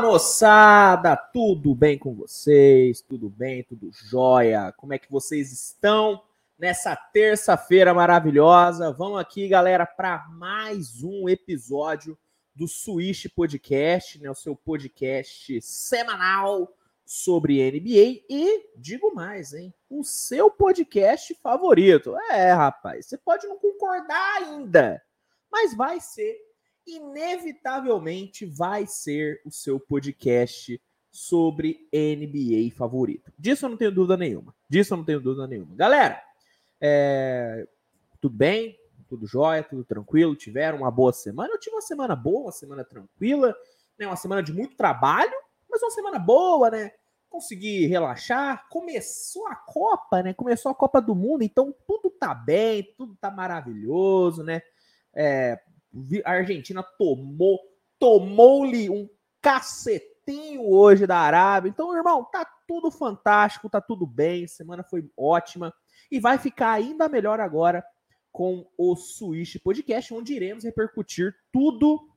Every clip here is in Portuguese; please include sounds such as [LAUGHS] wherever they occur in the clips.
Moçada, tudo bem com vocês? Tudo bem? Tudo jóia? Como é que vocês estão nessa terça-feira maravilhosa? Vamos aqui, galera, para mais um episódio do Switch Podcast, né? O seu podcast semanal sobre NBA e digo mais, hein? O seu podcast favorito. É, rapaz, você pode não concordar ainda, mas vai ser inevitavelmente vai ser o seu podcast sobre NBA favorito. Disso eu não tenho dúvida nenhuma. Disso eu não tenho dúvida nenhuma. Galera, é... tudo bem? Tudo jóia? Tudo tranquilo? Tiveram uma boa semana? Eu tive uma semana boa, uma semana tranquila, né? uma semana de muito trabalho, mas uma semana boa, né? Consegui relaxar. Começou a Copa, né? Começou a Copa do Mundo, então tudo tá bem, tudo tá maravilhoso, né? É, a Argentina tomou, tomou-lhe um cacetinho hoje da Arábia. Então, irmão, tá tudo fantástico, tá tudo bem, semana foi ótima e vai ficar ainda melhor agora com o Switch Podcast, onde iremos repercutir tudo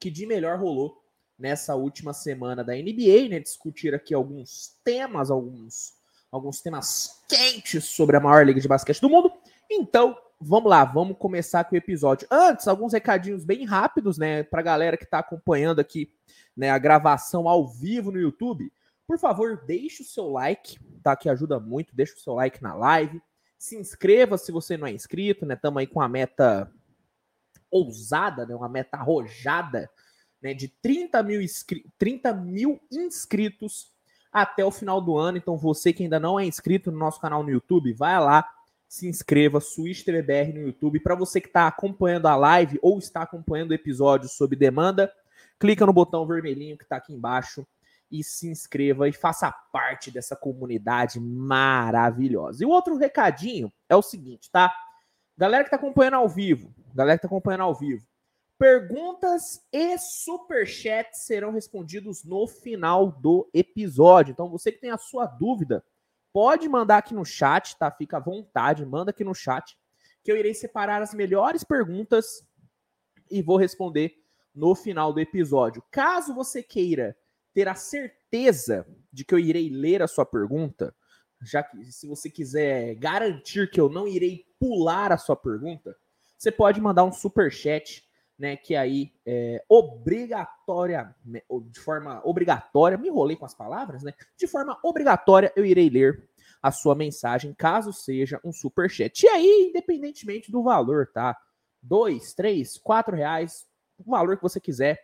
que de melhor rolou nessa última semana da NBA, né? Discutir aqui alguns temas, alguns alguns temas quentes sobre a maior liga de basquete do mundo. Então, vamos lá, vamos começar com o episódio. Antes, alguns recadinhos bem rápidos, né, para galera que está acompanhando aqui, né, a gravação ao vivo no YouTube. Por favor, deixe o seu like, tá? Que ajuda muito. Deixe o seu like na live. Se inscreva se você não é inscrito, né? Estamos aí com a meta ousada, né? Uma meta arrojada, né? De 30 mil, inscri 30 mil inscritos até o final do ano. Então, você que ainda não é inscrito no nosso canal no YouTube, vai lá, se inscreva, Switch TVBR no YouTube. Para você que está acompanhando a live ou está acompanhando o episódio sob demanda, clica no botão vermelhinho que está aqui embaixo e se inscreva e faça parte dessa comunidade maravilhosa. E o outro recadinho é o seguinte, tá? Galera que está acompanhando ao vivo, galera que está acompanhando ao vivo, perguntas e superchats serão respondidos no final do episódio. Então, você que tem a sua dúvida Pode mandar aqui no chat, tá? Fica à vontade, manda aqui no chat, que eu irei separar as melhores perguntas e vou responder no final do episódio. Caso você queira ter a certeza de que eu irei ler a sua pergunta, já que se você quiser garantir que eu não irei pular a sua pergunta, você pode mandar um super chat, né, que aí é obrigatória, de forma obrigatória, me enrolei com as palavras, né? De forma obrigatória eu irei ler a sua mensagem, caso seja um super chat. E aí, independentemente do valor, tá? Dois, três, quatro reais, o valor que você quiser,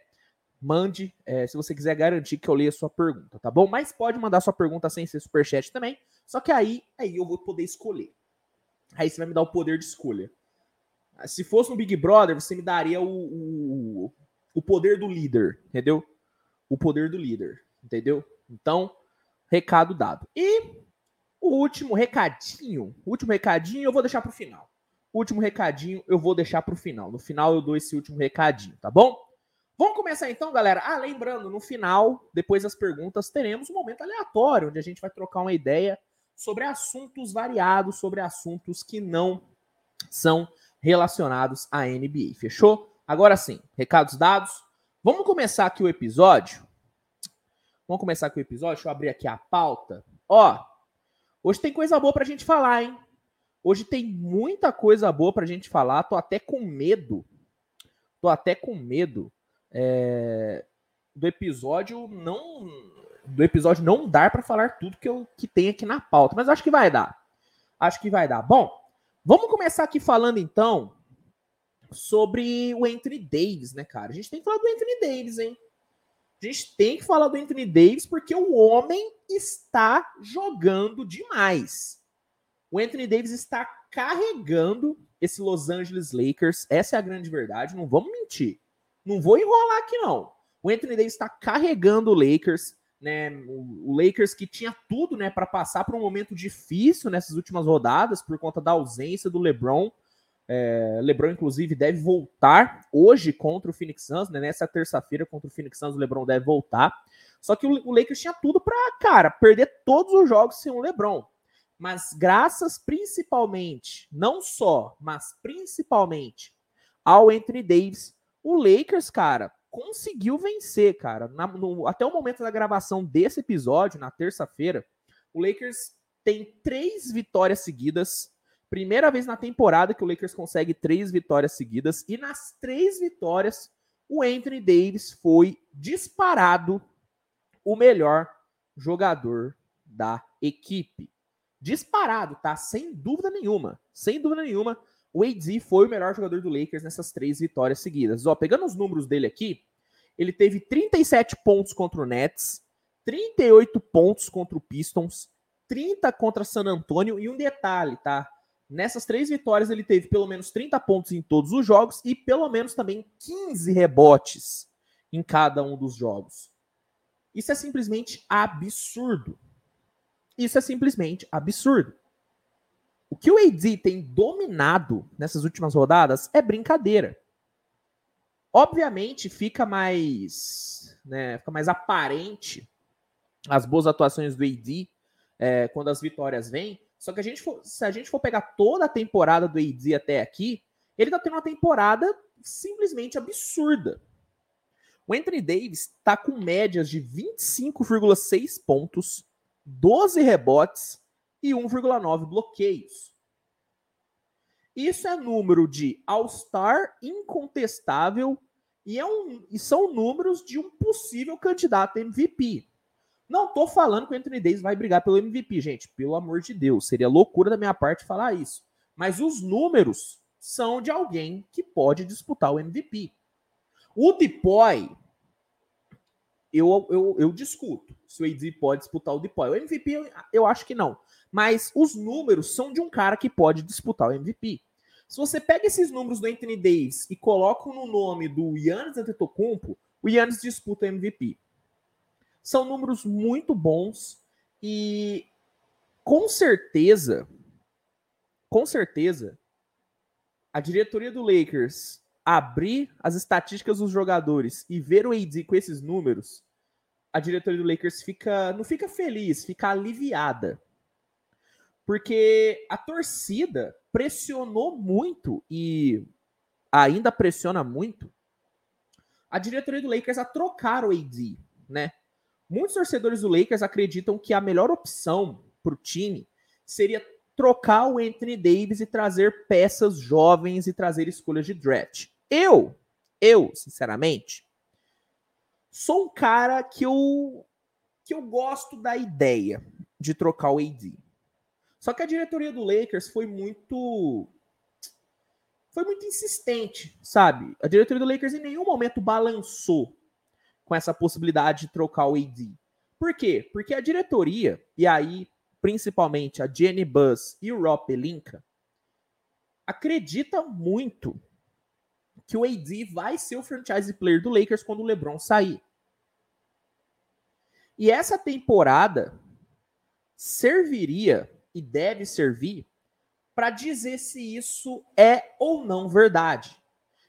mande, é, se você quiser garantir que eu leia a sua pergunta, tá bom? Mas pode mandar sua pergunta sem ser super chat também, só que aí, aí eu vou poder escolher. Aí você vai me dar o poder de escolha. Se fosse no Big Brother, você me daria o, o, o poder do líder, entendeu? O poder do líder, entendeu? Então, recado dado. E o último recadinho, último recadinho eu vou deixar para o final. Último recadinho eu vou deixar para o final. No final eu dou esse último recadinho, tá bom? Vamos começar então, galera. Ah, lembrando, no final, depois das perguntas, teremos um momento aleatório, onde a gente vai trocar uma ideia sobre assuntos variados, sobre assuntos que não são relacionados à NBA. Fechou? Agora sim, recados dados. Vamos começar aqui o episódio. Vamos começar aqui o episódio. Deixa eu abrir aqui a pauta. Ó, hoje tem coisa boa pra gente falar, hein? Hoje tem muita coisa boa pra gente falar. Tô até com medo. Tô até com medo é, do episódio não do episódio não dar para falar tudo que eu que tem aqui na pauta, mas acho que vai dar. Acho que vai dar. Bom, Vamos começar aqui falando então sobre o Anthony Davis, né, cara? A gente tem que falar do Anthony Davis, hein? A gente tem que falar do Anthony Davis porque o homem está jogando demais. O Anthony Davis está carregando esse Los Angeles Lakers. Essa é a grande verdade. Não vamos mentir. Não vou enrolar aqui, não. O Anthony Davis está carregando o Lakers né, o, Lakers que tinha tudo, né, para passar por um momento difícil nessas últimas rodadas por conta da ausência do LeBron. É, LeBron inclusive deve voltar hoje contra o Phoenix Suns, né, nessa terça-feira contra o Phoenix Suns o LeBron deve voltar. Só que o, o Lakers tinha tudo para, cara, perder todos os jogos sem o LeBron. Mas graças principalmente, não só, mas principalmente ao Anthony Davis, o Lakers, cara, conseguiu vencer, cara. Na, no, até o momento da gravação desse episódio, na terça-feira, o Lakers tem três vitórias seguidas. Primeira vez na temporada que o Lakers consegue três vitórias seguidas. E nas três vitórias, o Anthony Davis foi disparado o melhor jogador da equipe. Disparado, tá? Sem dúvida nenhuma. Sem dúvida nenhuma, o AD foi o melhor jogador do Lakers nessas três vitórias seguidas. Ó, pegando os números dele aqui, ele teve 37 pontos contra o Nets, 38 pontos contra o Pistons, 30 contra San Antonio e um detalhe, tá? Nessas três vitórias ele teve pelo menos 30 pontos em todos os jogos e pelo menos também 15 rebotes em cada um dos jogos. Isso é simplesmente absurdo. Isso é simplesmente absurdo. O que o AD tem dominado nessas últimas rodadas é brincadeira. Obviamente fica mais, né, fica mais aparente as boas atuações do AD é, quando as vitórias vêm. Só que a gente for, se a gente for pegar toda a temporada do AD até aqui, ele tá tendo uma temporada simplesmente absurda. O Anthony Davis está com médias de 25,6 pontos, 12 rebotes e 1,9 bloqueios. Isso é número de All-Star incontestável e, é um, e são números de um possível candidato a MVP. Não tô falando que o Anthony Davis vai brigar pelo MVP, gente. Pelo amor de Deus. Seria loucura da minha parte falar isso. Mas os números são de alguém que pode disputar o MVP. O Depoy, eu, eu, eu discuto se o AD pode disputar o Depoy. O MVP eu, eu acho que não. Mas os números são de um cara que pode disputar o MVP. Se você pega esses números do Anthony Davis e coloca no nome do Yannis Antetokounmpo, o Yannis disputa MVP. São números muito bons e com certeza, com certeza, a diretoria do Lakers abrir as estatísticas dos jogadores e ver o AD com esses números, a diretoria do Lakers fica não fica feliz, fica aliviada porque a torcida pressionou muito e ainda pressiona muito a diretoria do Lakers a trocar o AD, né? Muitos torcedores do Lakers acreditam que a melhor opção para o time seria trocar o Anthony Davis e trazer peças jovens e trazer escolhas de draft. Eu, eu, sinceramente, sou um cara que eu que eu gosto da ideia de trocar o AD. Só que a diretoria do Lakers foi muito foi muito insistente, sabe? A diretoria do Lakers em nenhum momento balançou com essa possibilidade de trocar o AD. Por quê? Porque a diretoria, e aí principalmente a Jenny Buzz e o Rob Pelinka, acredita muito que o AD vai ser o franchise player do Lakers quando o LeBron sair. E essa temporada serviria e deve servir para dizer se isso é ou não verdade.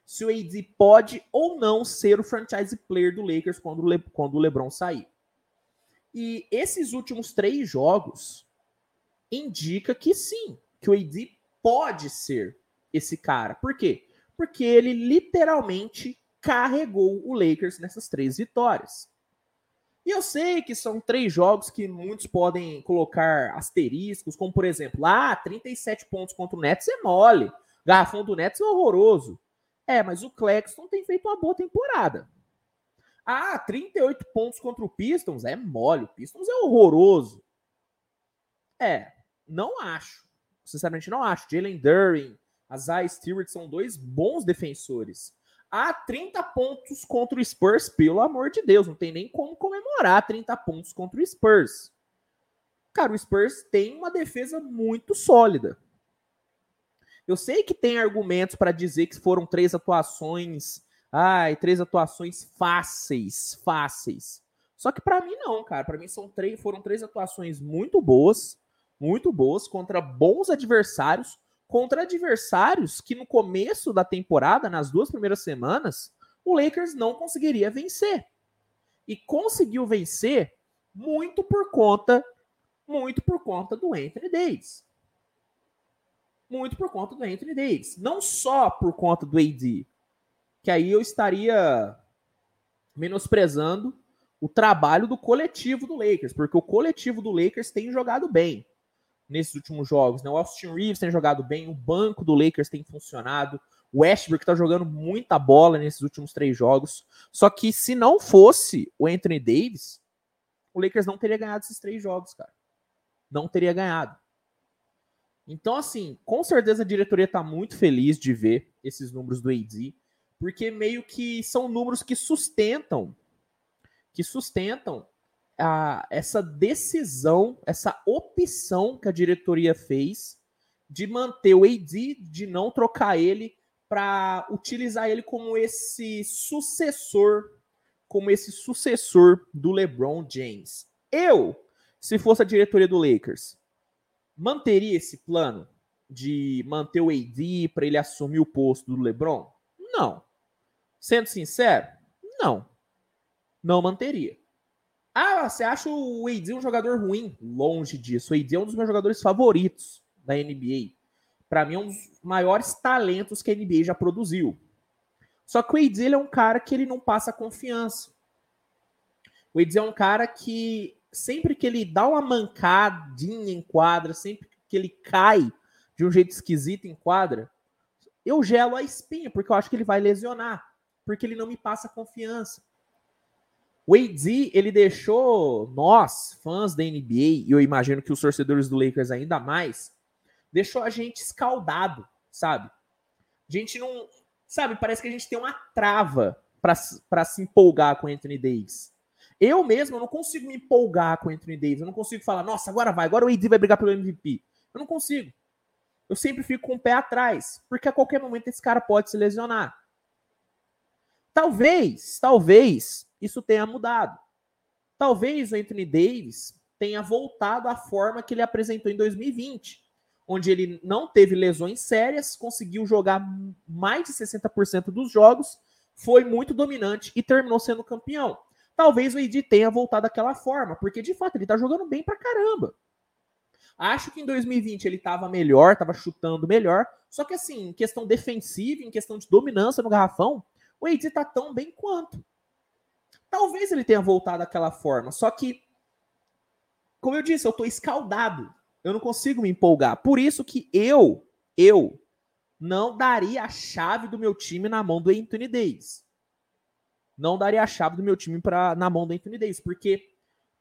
Se o AD pode ou não ser o franchise player do Lakers quando o, quando o LeBron sair. E esses últimos três jogos indica que sim, que o AD pode ser esse cara. Por quê? Porque ele literalmente carregou o Lakers nessas três vitórias. E eu sei que são três jogos que muitos podem colocar asteriscos, como por exemplo, ah, 37 pontos contra o Nets é mole. Garrafão do Nets é horroroso. É, mas o Claxton tem feito uma boa temporada. Ah, 38 pontos contra o Pistons é mole. O Pistons é horroroso. É, não acho. Sinceramente, não acho. Jalen Durin, Isaiah Stewart são dois bons defensores a 30 pontos contra o Spurs, pelo amor de Deus, não tem nem como comemorar 30 pontos contra o Spurs. Cara, o Spurs tem uma defesa muito sólida. Eu sei que tem argumentos para dizer que foram três atuações, ai, três atuações fáceis, fáceis. Só que para mim não, cara. Para mim são três, foram três atuações muito boas, muito boas contra bons adversários contra adversários que no começo da temporada, nas duas primeiras semanas, o Lakers não conseguiria vencer. E conseguiu vencer muito por conta muito por conta do Anthony Davis. Muito por conta do Anthony Davis, não só por conta do AD, que aí eu estaria menosprezando o trabalho do coletivo do Lakers, porque o coletivo do Lakers tem jogado bem nesses últimos jogos. Né? O Austin Reeves tem jogado bem, o banco do Lakers tem funcionado, o Westbrook está jogando muita bola nesses últimos três jogos. Só que se não fosse o Anthony Davis, o Lakers não teria ganhado esses três jogos, cara. Não teria ganhado. Então, assim, com certeza a diretoria está muito feliz de ver esses números do AD, porque meio que são números que sustentam, que sustentam a, essa decisão, essa opção que a diretoria fez de manter o AD, de não trocar ele para utilizar ele como esse sucessor, como esse sucessor do LeBron James. Eu, se fosse a diretoria do Lakers, manteria esse plano de manter o AD para ele assumir o posto do LeBron? Não. Sendo sincero, não. Não manteria. Ah, você acha o AD um jogador ruim? Longe disso. O AD é um dos meus jogadores favoritos da NBA. Para mim, é um dos maiores talentos que a NBA já produziu. Só que o AD ele é um cara que ele não passa confiança. O AD é um cara que sempre que ele dá uma mancadinha em quadra, sempre que ele cai de um jeito esquisito em quadra, eu gelo a espinha, porque eu acho que ele vai lesionar, porque ele não me passa confiança. O AD, ele deixou nós, fãs da NBA, e eu imagino que os torcedores do Lakers ainda mais, deixou a gente escaldado, sabe? A gente não. Sabe, parece que a gente tem uma trava para se empolgar com Anthony Davis. Eu mesmo eu não consigo me empolgar com Anthony Davis. Eu não consigo falar, nossa, agora vai, agora o AD vai brigar pelo MVP. Eu não consigo. Eu sempre fico com o pé atrás, porque a qualquer momento esse cara pode se lesionar. Talvez, talvez isso tenha mudado. Talvez o Anthony Davis tenha voltado à forma que ele apresentou em 2020 onde ele não teve lesões sérias, conseguiu jogar mais de 60% dos jogos, foi muito dominante e terminou sendo campeão. Talvez o Ed tenha voltado daquela forma, porque de fato ele tá jogando bem pra caramba. Acho que em 2020 ele tava melhor, tava chutando melhor, só que assim, em questão defensiva, em questão de dominância no garrafão, o Ed tá tão bem quanto. Talvez ele tenha voltado daquela forma, só que como eu disse, eu tô escaldado eu não consigo me empolgar. Por isso que eu, eu não daria a chave do meu time na mão do Anthony Davis. Não daria a chave do meu time pra, na mão do Anthony Davis, porque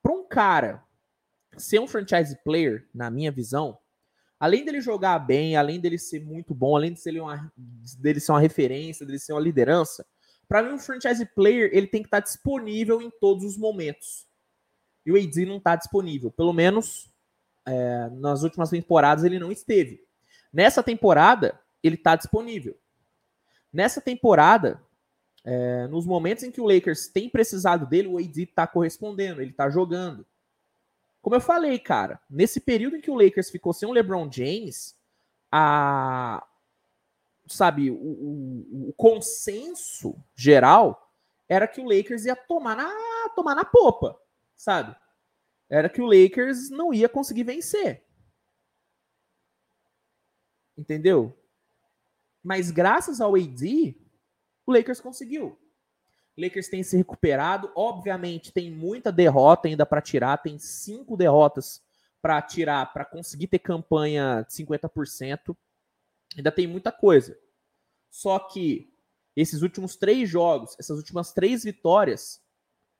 para um cara ser um franchise player, na minha visão, além dele jogar bem, além dele ser muito bom, além de ser uma, dele ser uma referência, dele ser uma liderança, para mim um franchise player ele tem que estar disponível em todos os momentos. E o AD não está disponível, pelo menos é, nas últimas temporadas ele não esteve. Nessa temporada, ele está disponível. Nessa temporada, é, nos momentos em que o Lakers tem precisado dele, o AD está correspondendo, ele está jogando. Como eu falei, cara, nesse período em que o Lakers ficou sem o LeBron James, a sabe, o, o, o consenso geral era que o Lakers ia tomar na tomar na popa, sabe? era que o Lakers não ia conseguir vencer. Entendeu? Mas graças ao AD, o Lakers conseguiu. O Lakers tem se recuperado. Obviamente, tem muita derrota ainda para tirar. Tem cinco derrotas para tirar, para conseguir ter campanha de 50%. Ainda tem muita coisa. Só que esses últimos três jogos, essas últimas três vitórias,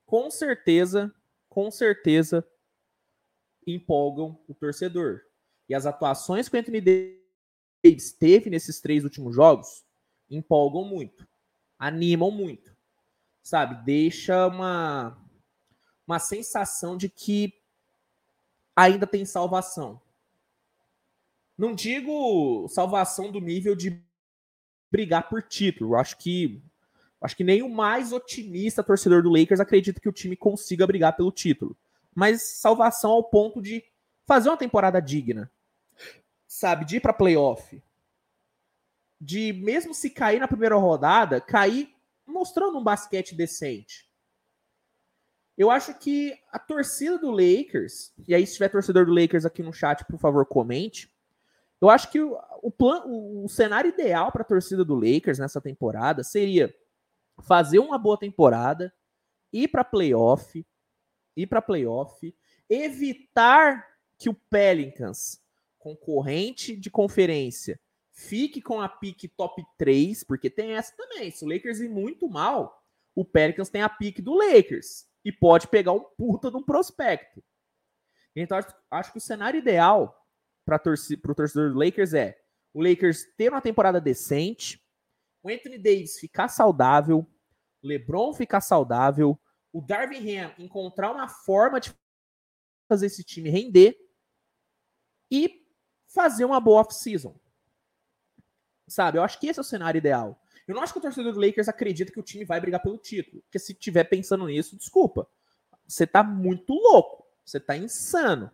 com certeza, com certeza, empolgam o torcedor. E as atuações que o Anthony Davis teve nesses três últimos jogos empolgam muito, animam muito, sabe? Deixa uma, uma sensação de que ainda tem salvação. Não digo salvação do nível de brigar por título. Acho que acho que nem o mais otimista torcedor do Lakers acredita que o time consiga brigar pelo título mas salvação ao ponto de fazer uma temporada digna. Sabe, de ir para playoff. De mesmo se cair na primeira rodada, cair mostrando um basquete decente. Eu acho que a torcida do Lakers, e aí se tiver torcedor do Lakers aqui no chat, por favor, comente. Eu acho que o, o, o cenário ideal para a torcida do Lakers nessa temporada seria fazer uma boa temporada, ir para playoff, ir para playoff, evitar que o Pelicans, concorrente de conferência, fique com a pique top 3, porque tem essa também. Se o Lakers ir muito mal, o Pelicans tem a pique do Lakers e pode pegar um puta de um prospecto. Então, acho que o cenário ideal para o torcedor do Lakers é o Lakers ter uma temporada decente, o Anthony Davis ficar saudável, o LeBron ficar saudável, o Darvin Ham encontrar uma forma de fazer esse time render e fazer uma boa off-season. Sabe? Eu acho que esse é o cenário ideal. Eu não acho que o torcedor do Lakers acredita que o time vai brigar pelo título. Porque se tiver pensando nisso, desculpa. Você tá muito louco. Você tá insano.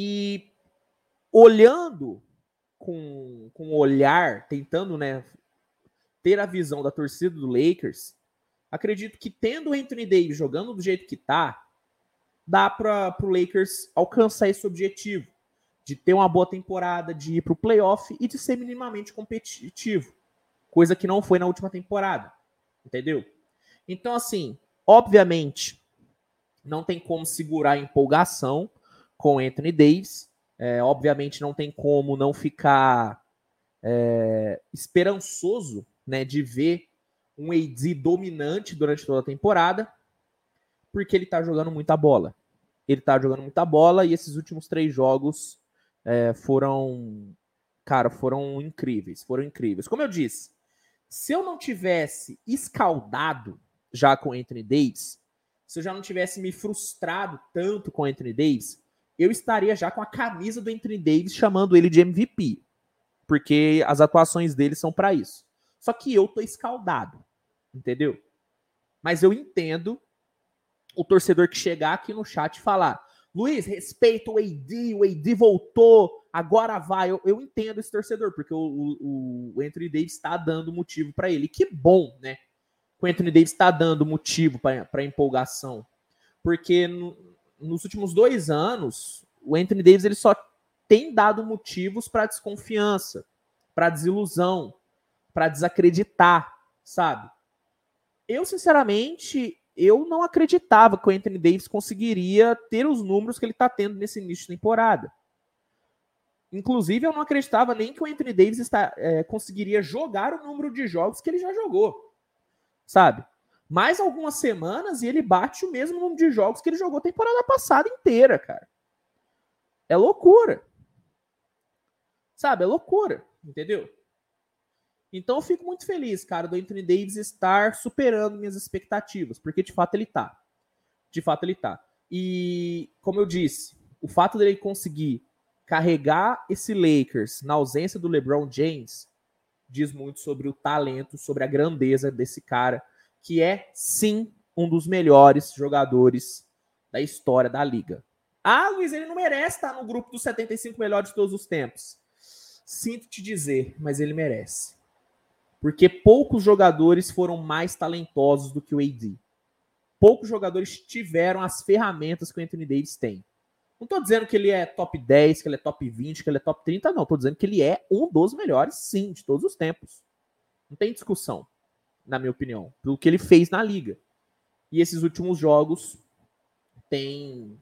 E olhando com, com olhar, tentando né, ter a visão da torcida do Lakers, acredito que tendo o Anthony Davis jogando do jeito que tá, dá para o Lakers alcançar esse objetivo de ter uma boa temporada, de ir para o playoff e de ser minimamente competitivo, coisa que não foi na última temporada, entendeu? Então, assim, obviamente, não tem como segurar a empolgação com Anthony Davis, é, obviamente não tem como não ficar é, esperançoso né, de ver um AD dominante durante toda a temporada, porque ele tá jogando muita bola. Ele tá jogando muita bola e esses últimos três jogos é, foram, cara, foram incríveis, foram incríveis. Como eu disse, se eu não tivesse escaldado já com Anthony Davis, se eu já não tivesse me frustrado tanto com Anthony Davis, eu estaria já com a camisa do Anthony Davis chamando ele de MVP, porque as atuações dele são para isso. Só que eu tô escaldado, entendeu? Mas eu entendo o torcedor que chegar aqui no chat e falar: Luiz, respeita o AD, o AD voltou, agora vai. Eu, eu entendo esse torcedor, porque o, o, o Anthony Davis está dando motivo para ele. Que bom, né? O Anthony Davis está dando motivo para empolgação. Porque nos últimos dois anos, o Anthony Davis ele só tem dado motivos para desconfiança, para desilusão, para desacreditar, sabe? Eu, sinceramente, eu não acreditava que o Anthony Davis conseguiria ter os números que ele está tendo nesse início de temporada. Inclusive, eu não acreditava nem que o Anthony Davis está, é, conseguiria jogar o número de jogos que ele já jogou. Sabe? Mais algumas semanas e ele bate o mesmo número de jogos que ele jogou temporada passada inteira, cara. É loucura. Sabe? É loucura, entendeu? Então eu fico muito feliz, cara, do Anthony Davis estar superando minhas expectativas, porque de fato ele tá. De fato ele tá. E como eu disse, o fato dele conseguir carregar esse Lakers na ausência do LeBron James diz muito sobre o talento, sobre a grandeza desse cara que é sim um dos melhores jogadores da história da liga. Ah, Luiz, ele não merece estar no grupo dos 75 melhores de todos os tempos. Sinto te dizer, mas ele merece. Porque poucos jogadores foram mais talentosos do que o AD. Poucos jogadores tiveram as ferramentas que o Anthony Davis tem. Não estou dizendo que ele é top 10, que ele é top 20, que ele é top 30, não. Estou dizendo que ele é um dos melhores, sim, de todos os tempos. Não tem discussão na minha opinião, pelo que ele fez na liga. E esses últimos jogos têm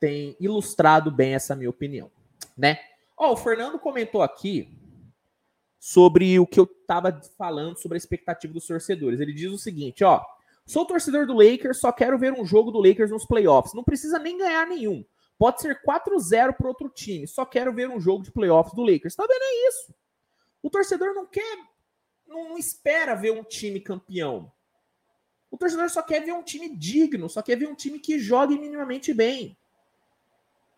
tem ilustrado bem essa minha opinião, né? Ó, oh, o Fernando comentou aqui sobre o que eu tava falando sobre a expectativa dos torcedores. Ele diz o seguinte, ó: "Sou torcedor do Lakers, só quero ver um jogo do Lakers nos playoffs. Não precisa nem ganhar nenhum. Pode ser 4-0 para outro time. Só quero ver um jogo de playoffs do Lakers. Tá vendo é isso? O torcedor não quer não, não espera ver um time campeão. O torcedor só quer ver um time digno, só quer ver um time que jogue minimamente bem.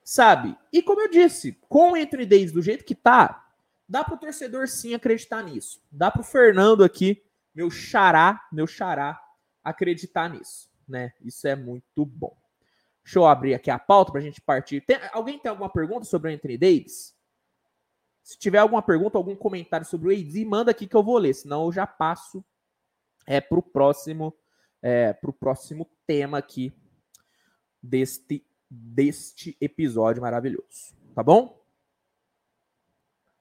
Sabe? E como eu disse, com o Davis do jeito que tá, dá pro torcedor sim acreditar nisso. Dá pro Fernando aqui, meu xará, meu xará, acreditar nisso, né? Isso é muito bom. Deixa eu abrir aqui a pauta pra gente partir. Tem, alguém tem alguma pergunta sobre o Anthony Davis? Se tiver alguma pergunta, algum comentário sobre o AD, manda aqui que eu vou ler, senão eu já passo é, para o próximo, é, próximo tema aqui deste, deste episódio maravilhoso. Tá bom?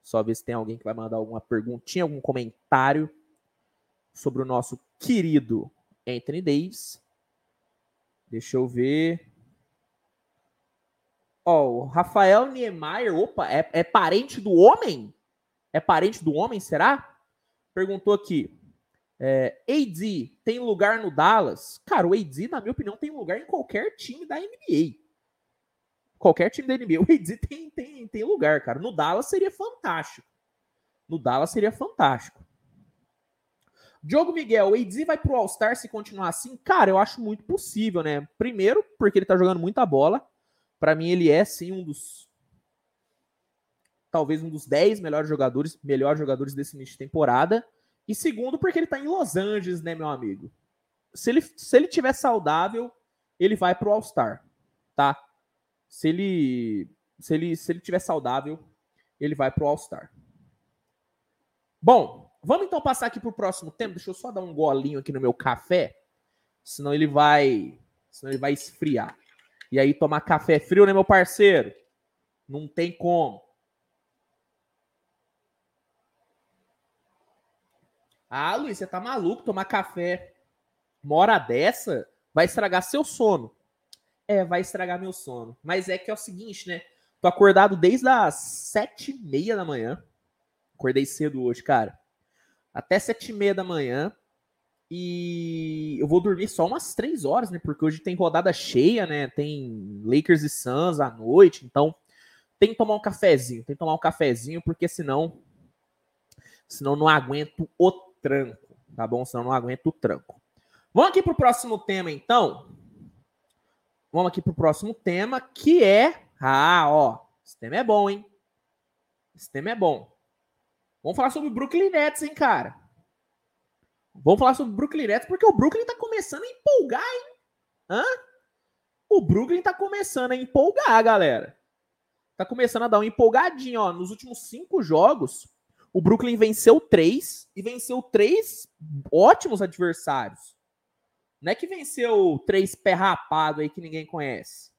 Só ver se tem alguém que vai mandar alguma perguntinha, algum comentário sobre o nosso querido Anthony Davis. Deixa eu ver. Ó, o Rafael Niemeyer, opa, é, é parente do homem? É parente do homem, será? Perguntou aqui. É, AD tem lugar no Dallas? Cara, o AD, na minha opinião, tem lugar em qualquer time da NBA. Qualquer time da NBA. [LAUGHS] O AD tem, tem, tem lugar, cara. No Dallas seria fantástico. No Dallas seria fantástico. Diogo Miguel, o AD vai pro All-Star se continuar assim? Cara, eu acho muito possível, né? Primeiro, porque ele tá jogando muita bola. Para mim, ele é sim um dos. Talvez um dos 10 melhores jogadores, melhores jogadores desse início de temporada. E segundo, porque ele tá em Los Angeles, né, meu amigo? Se ele, se ele tiver saudável, ele vai pro All-Star, tá? Se ele, se ele se ele tiver saudável, ele vai pro All-Star. Bom, vamos então passar aqui pro próximo tema. Deixa eu só dar um golinho aqui no meu café, senão ele vai, senão ele vai esfriar. E aí tomar café frio, né, meu parceiro? Não tem como. Ah, Luiz, você tá maluco? Tomar café uma hora dessa vai estragar seu sono. É, vai estragar meu sono. Mas é que é o seguinte, né? Tô acordado desde as sete e meia da manhã. Acordei cedo hoje, cara. Até sete e meia da manhã. E eu vou dormir só umas três horas, né? Porque hoje tem rodada cheia, né? Tem Lakers e Suns à noite. Então, tem que tomar um cafezinho. Tem que tomar um cafezinho, porque senão. Senão não aguento o tranco. Tá bom? Senão não aguento o tranco. Vamos aqui pro próximo tema, então. Vamos aqui pro próximo tema, que é. Ah, ó. Esse tema é bom, hein? Esse tema é bom. Vamos falar sobre o Brooklyn Nets, hein, cara? Vamos falar sobre o Brooklyn Nets, porque o Brooklyn tá começando a empolgar, hein? Hã? O Brooklyn tá começando a empolgar, galera. Tá começando a dar uma empolgadinha, ó. Nos últimos cinco jogos, o Brooklyn venceu três e venceu três ótimos adversários. Não é que venceu três pé rapado aí que ninguém conhece.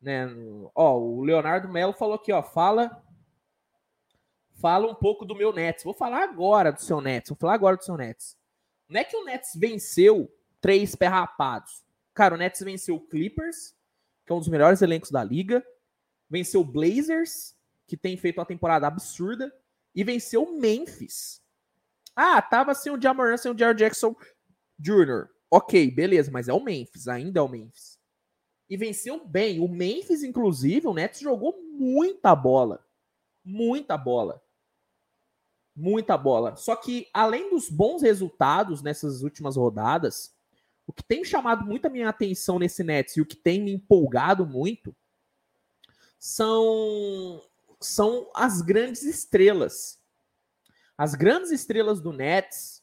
Né? Ó, o Leonardo Melo falou aqui, ó, fala fala um pouco do meu Nets. Vou falar agora do seu Nets. Vou falar agora do seu Nets. Não é que o Nets venceu três perrapados. Cara, o Nets venceu o Clippers, que é um dos melhores elencos da liga. Venceu o Blazers, que tem feito uma temporada absurda. E venceu o Memphis. Ah, tava sem o Jamoran, sem o Jared Jackson Jr. Ok, beleza, mas é o Memphis, ainda é o Memphis. E venceu bem. O Memphis, inclusive, o Nets jogou muita bola. Muita bola muita bola. Só que, além dos bons resultados nessas últimas rodadas, o que tem chamado muito a minha atenção nesse Nets e o que tem me empolgado muito são, são as grandes estrelas. As grandes estrelas do Nets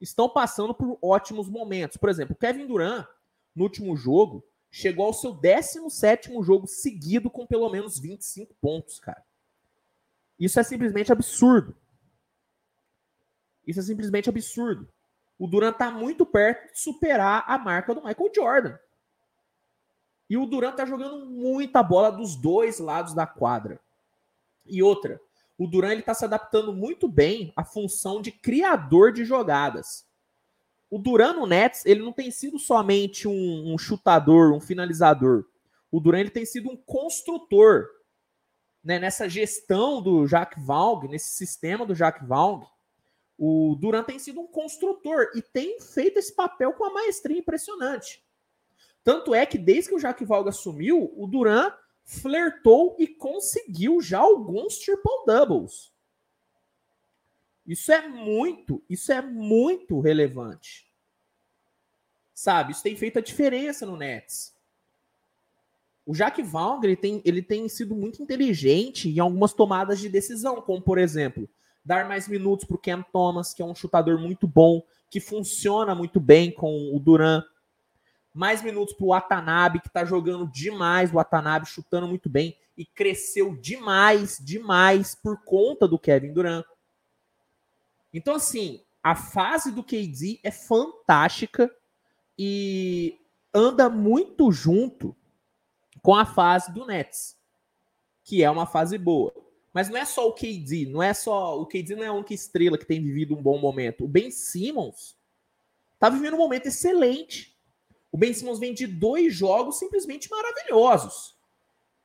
estão passando por ótimos momentos. Por exemplo, Kevin Durant, no último jogo, chegou ao seu 17 jogo seguido com pelo menos 25 pontos, cara. Isso é simplesmente absurdo. Isso é simplesmente absurdo. O Durant está muito perto de superar a marca do Michael Jordan. E o Durant está jogando muita bola dos dois lados da quadra. E outra, o Durant está se adaptando muito bem à função de criador de jogadas. O Durant no Nets, ele não tem sido somente um, um chutador, um finalizador. O Durant ele tem sido um construtor. Né? Nessa gestão do Jacques Vaug, nesse sistema do Jacques Vaug, o Duran tem sido um construtor e tem feito esse papel com uma maestria impressionante. Tanto é que desde que o Jaque Valga assumiu, o Duran flertou e conseguiu já alguns triple doubles. Isso é muito, isso é muito relevante. Sabe, isso tem feito a diferença no Nets. O Jack Valga ele tem, ele tem sido muito inteligente em algumas tomadas de decisão, como por exemplo, dar mais minutos para o Cam Thomas, que é um chutador muito bom, que funciona muito bem com o Duran. Mais minutos para o Watanabe, que está jogando demais, o Watanabe chutando muito bem e cresceu demais, demais por conta do Kevin Durant. Então, assim, a fase do KD é fantástica e anda muito junto com a fase do Nets, que é uma fase boa. Mas não é só o KD, não é só. O KD não é a única estrela que tem vivido um bom momento. O Ben Simmons tá vivendo um momento excelente. O Ben Simmons vem de dois jogos simplesmente maravilhosos.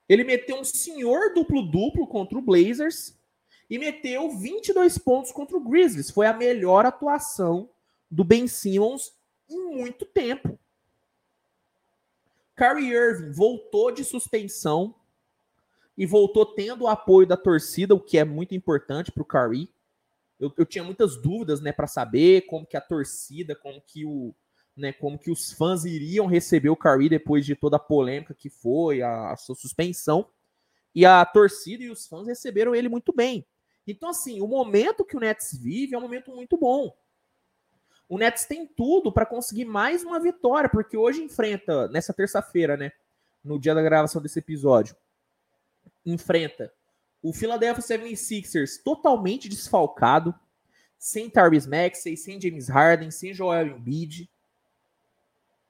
Ele meteu um senhor duplo-duplo contra o Blazers e meteu 22 pontos contra o Grizzlies. Foi a melhor atuação do Ben Simmons em muito tempo. Kyrie Irving voltou de suspensão e voltou tendo o apoio da torcida, o que é muito importante para o Kyrie. Eu, eu, tinha muitas dúvidas, né, para saber como que a torcida, como que o, né, como que os fãs iriam receber o Kyrie depois de toda a polêmica que foi a, a sua suspensão. E a torcida e os fãs receberam ele muito bem. Então, assim, o momento que o Nets vive é um momento muito bom. O Nets tem tudo para conseguir mais uma vitória, porque hoje enfrenta, nessa terça-feira, né? No dia da gravação desse episódio, enfrenta o Philadelphia 76ers totalmente desfalcado, sem Tyrese Maxey, sem James Harden, sem Joel Embiid,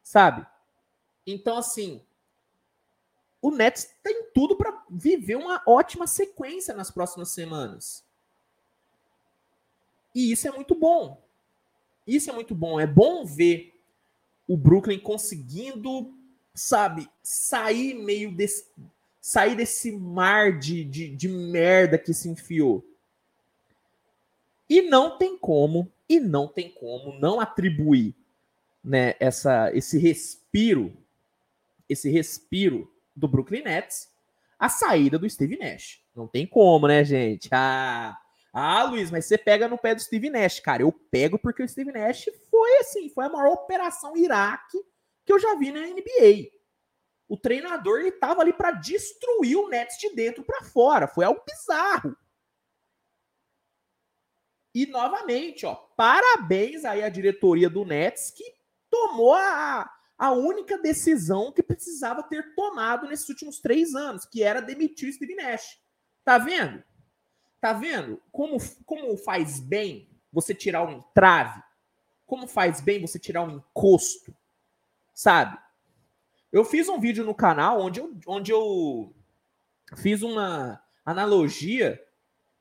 sabe? Então, assim, o Nets tem tudo para viver uma ótima sequência nas próximas semanas. E isso é muito bom. Isso é muito bom. É bom ver o Brooklyn conseguindo, sabe, sair meio desse, sair desse mar de, de, de merda que se enfiou. E não tem como, e não tem como não atribuir né, essa, esse respiro, esse respiro do Brooklyn Nets à saída do Steve Nash. Não tem como, né, gente? Ah, ah, Luiz, mas você pega no pé do Steve Nash. Cara, eu pego porque o Steve Nash foi assim, foi a maior operação Iraque que eu já vi na NBA. O treinador ele tava ali para destruir o Nets de dentro para fora. Foi algo bizarro. E novamente, ó, parabéns aí à diretoria do Nets que tomou a, a única decisão que precisava ter tomado nesses últimos três anos, que era demitir o Steve Nash. Tá vendo? Tá vendo como, como faz bem você tirar um entrave? Como faz bem você tirar um encosto? Sabe? Eu fiz um vídeo no canal onde eu, onde eu fiz uma analogia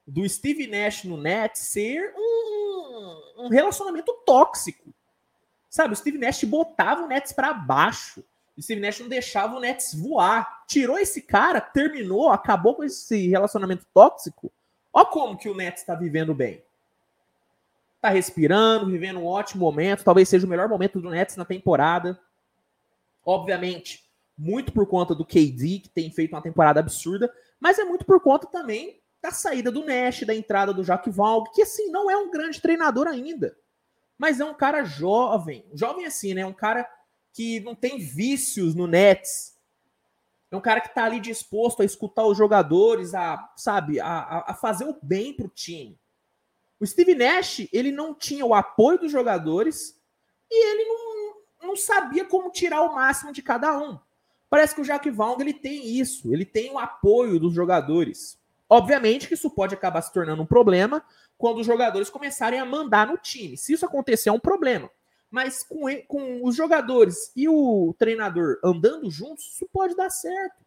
do Steve Nash no net ser um, um relacionamento tóxico. Sabe, o Steve Nash botava o Nets para baixo. O Steve Nash não deixava o Nets voar. Tirou esse cara, terminou, acabou com esse relacionamento tóxico. Olha como que o Nets está vivendo bem. Está respirando, vivendo um ótimo momento. Talvez seja o melhor momento do Nets na temporada. Obviamente, muito por conta do KD, que tem feito uma temporada absurda, mas é muito por conta também da saída do Nash, da entrada do Jacques Valg, que assim, não é um grande treinador ainda. Mas é um cara jovem. Jovem assim, né? Um cara que não tem vícios no Nets. É um cara que está ali disposto a escutar os jogadores, a, sabe, a, a fazer o bem para o time. O Steve Nash, ele não tinha o apoio dos jogadores e ele não, não sabia como tirar o máximo de cada um. Parece que o Jack Vaughn, ele tem isso, ele tem o apoio dos jogadores. Obviamente que isso pode acabar se tornando um problema quando os jogadores começarem a mandar no time. Se isso acontecer, é um problema. Mas com, com os jogadores e o treinador andando juntos, isso pode dar certo.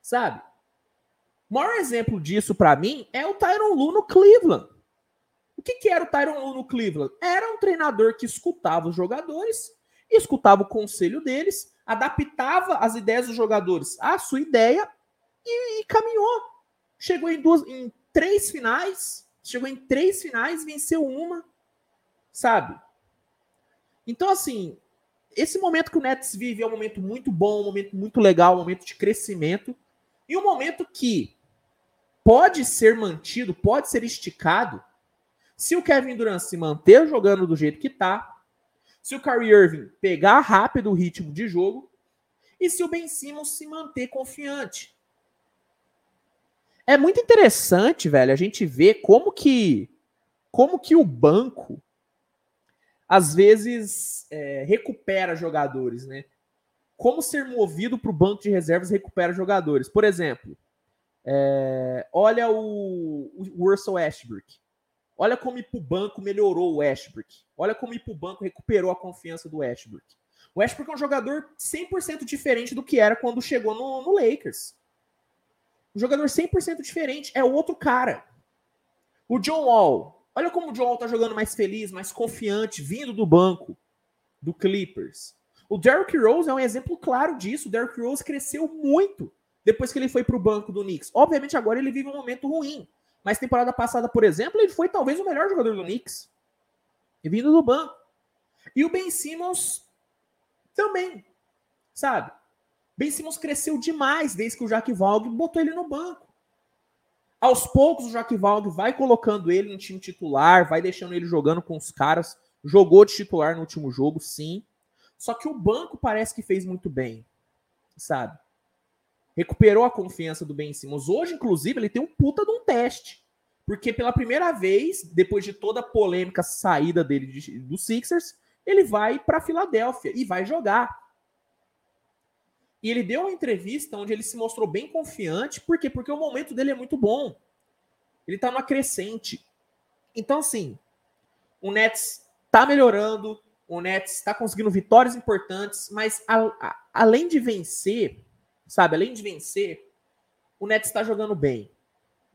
Sabe? O maior exemplo disso para mim é o Tyron Lu no Cleveland. O que, que era o Tyron Lu no Cleveland? Era um treinador que escutava os jogadores, escutava o conselho deles, adaptava as ideias dos jogadores à sua ideia e, e caminhou. Chegou em duas, em três finais, chegou em três finais, venceu uma, sabe? Então, assim, esse momento que o Nets vive é um momento muito bom, um momento muito legal, um momento de crescimento, e um momento que pode ser mantido, pode ser esticado, se o Kevin Durant se manter jogando do jeito que tá, se o Kyrie Irving pegar rápido o ritmo de jogo, e se o Ben Simmons se manter confiante. É muito interessante, velho, a gente ver como que como que o banco às vezes é, recupera jogadores, né? Como ser movido para o banco de reservas recupera jogadores. Por exemplo, é, olha o, o Russell Westbrook. Olha como ir para o banco melhorou o Westbrook. Olha como ir para o banco recuperou a confiança do Westbrook. O Westbrook é um jogador 100% diferente do que era quando chegou no, no Lakers. Um jogador 100% diferente. É outro cara. O John Wall Olha como o Joel tá jogando mais feliz, mais confiante, vindo do banco do Clippers. O Derrick Rose é um exemplo claro disso. O Derrick Rose cresceu muito depois que ele foi para o banco do Knicks. Obviamente agora ele vive um momento ruim, mas temporada passada, por exemplo, ele foi talvez o melhor jogador do Knicks, vindo do banco. E o Ben Simmons também, sabe? Ben Simmons cresceu demais desde que o Jack Valg botou ele no banco. Aos poucos o Jack Valg vai colocando ele no time titular, vai deixando ele jogando com os caras. Jogou de titular no último jogo, sim. Só que o banco parece que fez muito bem, sabe? Recuperou a confiança do Ben Simmons. Hoje, inclusive, ele tem um puta de um teste. Porque pela primeira vez, depois de toda a polêmica saída dele de, do Sixers, ele vai para Filadélfia e vai jogar. E ele deu uma entrevista onde ele se mostrou bem confiante. Por quê? Porque o momento dele é muito bom. Ele tá numa crescente. Então, assim, o Nets tá melhorando, o Nets está conseguindo vitórias importantes, mas a, a, além de vencer, sabe, além de vencer, o Nets está jogando bem,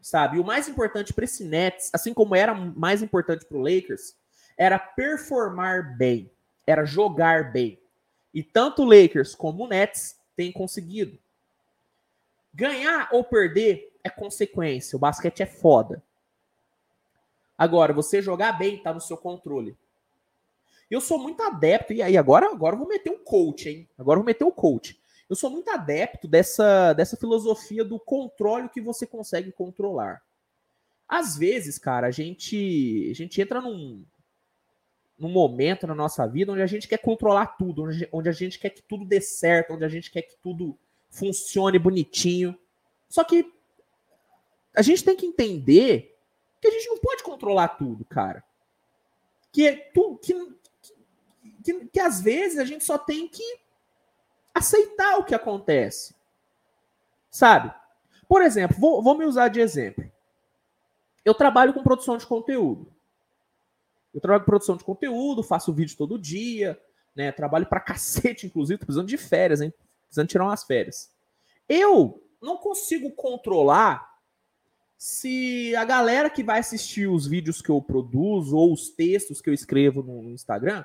sabe? E o mais importante para esse Nets, assim como era mais importante para o Lakers, era performar bem, era jogar bem. E tanto o Lakers como o Nets têm conseguido. Ganhar ou perder é consequência. O basquete é foda. Agora, você jogar bem está no seu controle. Eu sou muito adepto, e aí agora, agora eu vou meter um coach, hein? Agora eu vou meter o um coach. Eu sou muito adepto dessa, dessa filosofia do controle que você consegue controlar. Às vezes, cara, a gente, a gente entra num, num momento na nossa vida onde a gente quer controlar tudo, onde, a gente quer que tudo dê certo, onde a gente quer que tudo funcione bonitinho. Só que a gente tem que entender que a gente não pode controlar tudo, cara. Que, tu, que, que, que às vezes a gente só tem que aceitar o que acontece. Sabe? Por exemplo, vou, vou me usar de exemplo. Eu trabalho com produção de conteúdo. Eu trabalho com produção de conteúdo, faço vídeo todo dia, né? Trabalho pra [LAUGHS] cacete, inclusive, tô precisando de férias, hein? Precisando tirar umas férias. Eu não consigo controlar se a galera que vai assistir os vídeos que eu produzo ou os textos que eu escrevo no Instagram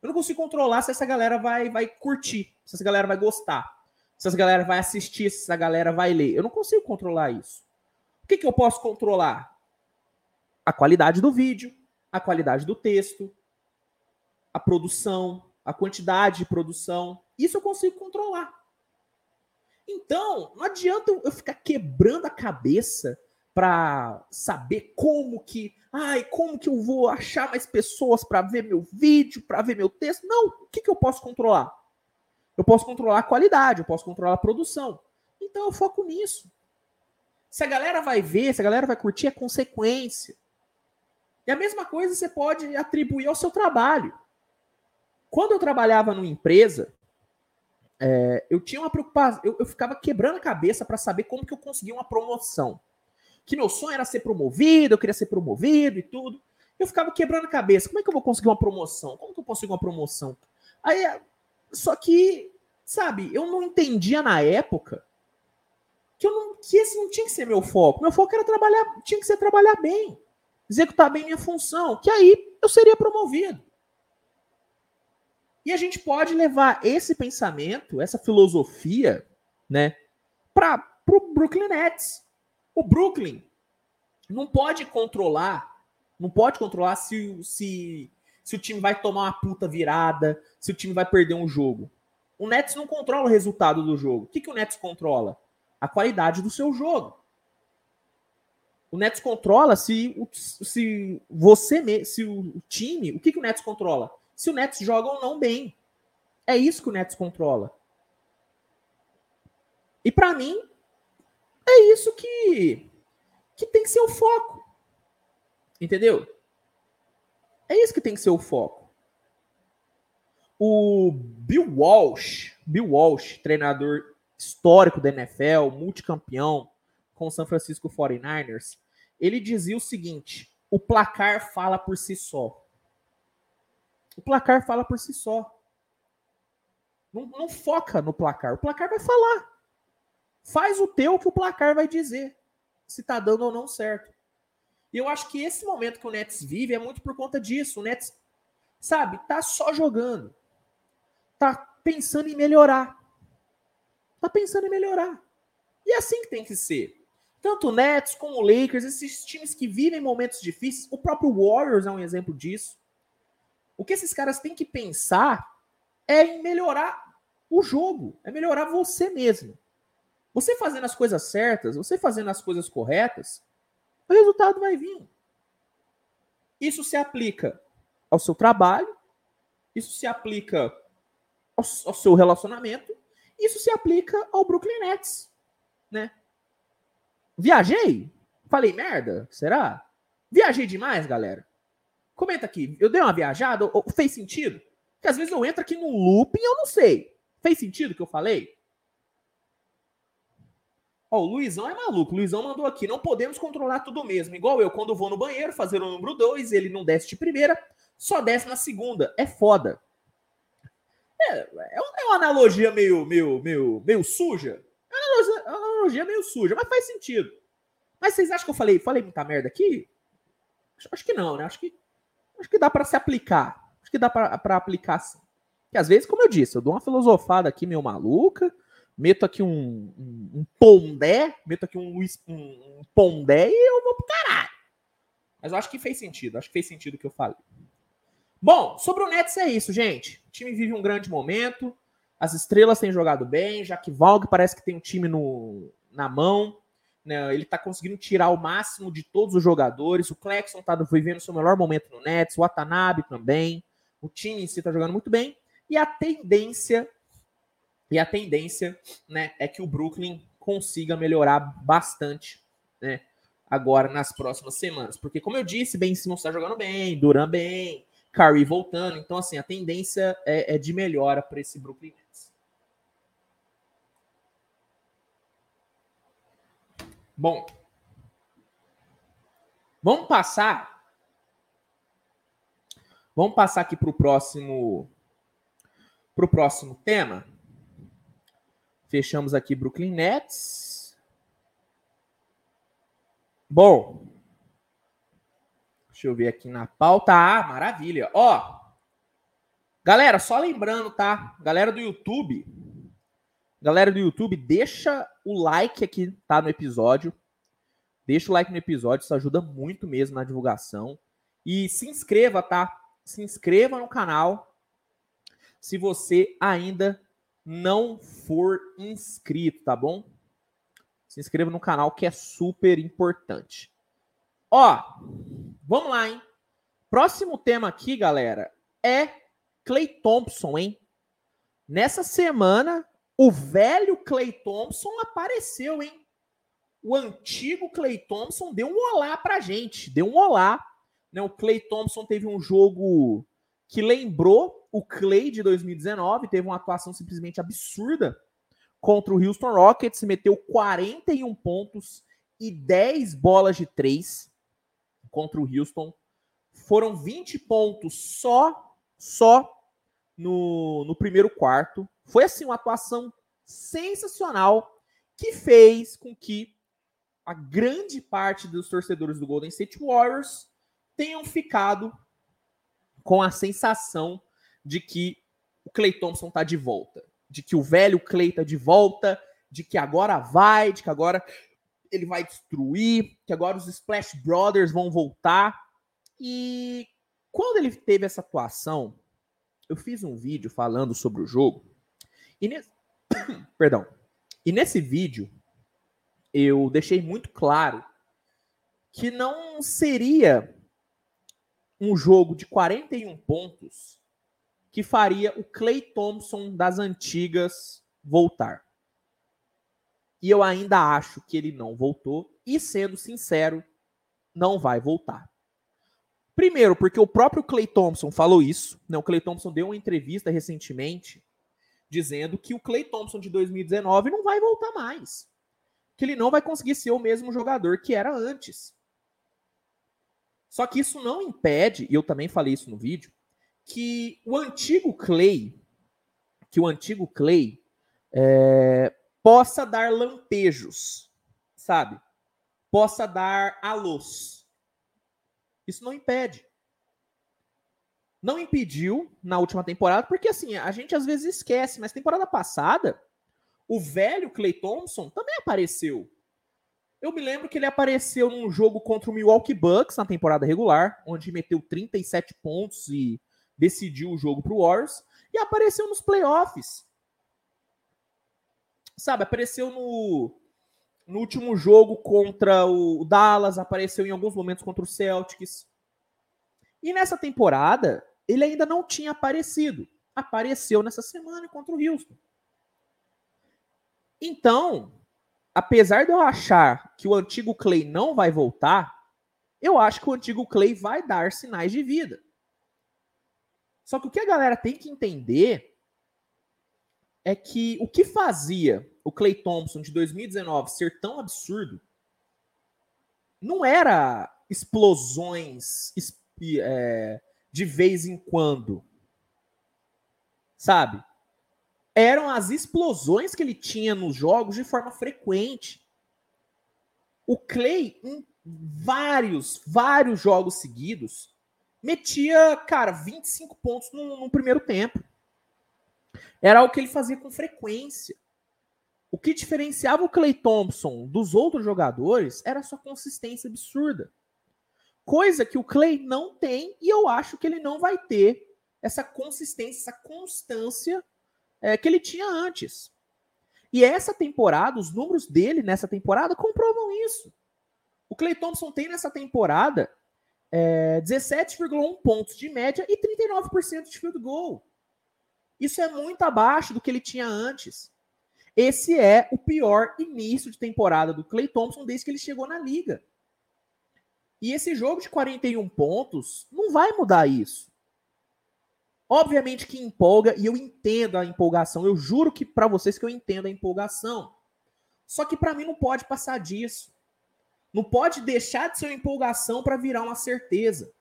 eu não consigo controlar se essa galera vai, vai curtir, se essa galera vai gostar, se essa galera vai assistir, se essa galera vai ler. Eu não consigo controlar isso. O que, que eu posso controlar? A qualidade do vídeo, a qualidade do texto, a produção, a quantidade de produção. Isso eu consigo controlar. Então, não adianta eu ficar quebrando a cabeça para saber como que, ai, como que eu vou achar mais pessoas para ver meu vídeo, para ver meu texto? Não, o que, que eu posso controlar? Eu posso controlar a qualidade, eu posso controlar a produção. Então eu foco nisso. Se a galera vai ver, se a galera vai curtir, é consequência. E a mesma coisa você pode atribuir ao seu trabalho. Quando eu trabalhava numa empresa, é, eu tinha uma preocupação, eu, eu ficava quebrando a cabeça para saber como que eu conseguia uma promoção que meu sonho era ser promovido, eu queria ser promovido e tudo. Eu ficava quebrando a cabeça. Como é que eu vou conseguir uma promoção? Como que eu consigo uma promoção? Aí, só que, sabe, eu não entendia na época que, eu não, que esse não tinha que ser meu foco. Meu foco era trabalhar, tinha que ser trabalhar bem, executar bem minha função, que aí eu seria promovido. E a gente pode levar esse pensamento, essa filosofia, né, para o Brooklyn Nets. O Brooklyn não pode controlar, não pode controlar se, se, se o time vai tomar uma puta virada, se o time vai perder um jogo. O Nets não controla o resultado do jogo. O que, que o Nets controla? A qualidade do seu jogo. O Nets controla se, se você, se o time, o que, que o Nets controla? Se o Nets joga ou não bem. É isso que o Nets controla. E para mim, é isso que, que tem que ser o foco. Entendeu? É isso que tem que ser o foco. O Bill Walsh, Bill Walsh, treinador histórico da NFL, multicampeão com o San Francisco 49ers, ele dizia o seguinte: o placar fala por si só. O placar fala por si só. Não, não foca no placar. O placar vai falar. Faz o teu que o placar vai dizer se tá dando ou não certo. E eu acho que esse momento que o Nets vive é muito por conta disso. O Nets, sabe, tá só jogando. Tá pensando em melhorar. Tá pensando em melhorar. E é assim que tem que ser. Tanto o Nets como o Lakers, esses times que vivem momentos difíceis, o próprio Warriors é um exemplo disso. O que esses caras têm que pensar é em melhorar o jogo, é melhorar você mesmo. Você fazendo as coisas certas, você fazendo as coisas corretas, o resultado vai vir. Isso se aplica ao seu trabalho, isso se aplica ao, ao seu relacionamento, isso se aplica ao Brooklyn Nets, né? Viajei? Falei merda? Será? Viajei demais, galera? Comenta aqui. Eu dei uma viajada? Ou, fez sentido? Porque às vezes eu entro aqui num looping e eu não sei. Fez sentido o que eu falei? Ó, o Luizão é maluco. O Luizão mandou aqui. Não podemos controlar tudo mesmo. Igual eu, quando vou no banheiro fazer o número 2, ele não desce de primeira, só desce na segunda. É foda. É, é uma analogia meio, meio, meio, meio suja, é uma analogia meio suja, mas faz sentido. Mas vocês acham que eu falei, falei muita merda aqui? Acho, acho que não, né? Acho que, acho que dá para se aplicar. Acho que dá para aplicar sim. Que às vezes, como eu disse, eu dou uma filosofada aqui meio maluca, meto aqui um, um, um pondé, meto aqui um, um, pondé e eu vou pro caralho. Mas eu acho que fez sentido, acho que fez sentido o que eu falei. Bom, sobre o Nets é isso, gente. O time vive um grande momento. As estrelas têm jogado bem, já que Valg parece que tem um time no, na mão. Né? Ele está conseguindo tirar o máximo de todos os jogadores. O Clexon está vivendo seu melhor momento no Nets, o Watanabe também. O time em si está jogando muito bem. E a tendência e a tendência, né, é que o Brooklyn consiga melhorar bastante, né, agora nas próximas semanas, porque como eu disse, Ben Simmons está jogando bem, Duran bem, Curry voltando, então assim a tendência é, é de melhora para esse Brooklyn Bom, vamos passar. Vamos passar aqui para o próximo, para o próximo tema. Fechamos aqui Brooklyn Nets. Bom, deixa eu ver aqui na pauta. Ah, maravilha. Ó, galera, só lembrando, tá? Galera do YouTube, Galera do YouTube, deixa o like aqui, tá? No episódio. Deixa o like no episódio, isso ajuda muito mesmo na divulgação. E se inscreva, tá? Se inscreva no canal se você ainda não for inscrito, tá bom? Se inscreva no canal que é super importante. Ó, vamos lá, hein? Próximo tema aqui, galera, é Clay Thompson, hein? Nessa semana, o velho Clay Thompson apareceu, hein? O antigo Clay Thompson deu um olá pra gente, deu um olá. Né? O Clay Thompson teve um jogo que lembrou o Clay de 2019, teve uma atuação simplesmente absurda contra o Houston Rockets, meteu 41 pontos e 10 bolas de 3 contra o Houston. Foram 20 pontos só, só no, no primeiro quarto. Foi assim uma atuação sensacional que fez com que a grande parte dos torcedores do Golden State Warriors tenham ficado com a sensação de que o Clay Thompson está de volta, de que o velho Clay está de volta, de que agora vai, de que agora ele vai destruir, que agora os Splash Brothers vão voltar. E quando ele teve essa atuação, eu fiz um vídeo falando sobre o jogo. E nesse, [COUGHS] perdão. E nesse vídeo eu deixei muito claro que não seria um jogo de 41 pontos que faria o Clay Thompson das antigas voltar. E eu ainda acho que ele não voltou e sendo sincero, não vai voltar. Primeiro, porque o próprio Clay Thompson falou isso. Né? O Clay Thompson deu uma entrevista recentemente dizendo que o Clay Thompson de 2019 não vai voltar mais. Que ele não vai conseguir ser o mesmo jogador que era antes. Só que isso não impede, e eu também falei isso no vídeo, que o antigo Clay, que o antigo Clay é, possa dar lampejos, sabe? Possa dar alôs Isso não impede. Não impediu na última temporada, porque assim, a gente às vezes esquece, mas temporada passada, o velho Clay Thompson também apareceu. Eu me lembro que ele apareceu num jogo contra o Milwaukee Bucks na temporada regular, onde meteu 37 pontos e decidiu o jogo para o Warriors, e apareceu nos playoffs. Sabe, apareceu no, no último jogo contra o Dallas, apareceu em alguns momentos contra o Celtics. E nessa temporada, ele ainda não tinha aparecido. Apareceu nessa semana contra o Houston. Então, apesar de eu achar que o antigo Clay não vai voltar, eu acho que o antigo Clay vai dar sinais de vida. Só que o que a galera tem que entender é que o que fazia o Clay Thompson de 2019 ser tão absurdo não era explosões é, de vez em quando. Sabe? Eram as explosões que ele tinha nos jogos de forma frequente. O Clay, em vários, vários jogos seguidos, metia, cara, 25 pontos no, no primeiro tempo. Era o que ele fazia com frequência. O que diferenciava o Clay Thompson dos outros jogadores era a sua consistência absurda. Coisa que o Clay não tem e eu acho que ele não vai ter essa consistência, essa constância é, que ele tinha antes. E essa temporada, os números dele nessa temporada comprovam isso. O Clay Thompson tem nessa temporada é, 17,1 pontos de média e 39% de field goal. Isso é muito abaixo do que ele tinha antes. Esse é o pior início de temporada do Clay Thompson desde que ele chegou na liga. E esse jogo de 41 pontos não vai mudar isso. Obviamente que empolga e eu entendo a empolgação. Eu juro que para vocês que eu entendo a empolgação. Só que para mim não pode passar disso. Não pode deixar de ser uma empolgação para virar uma certeza.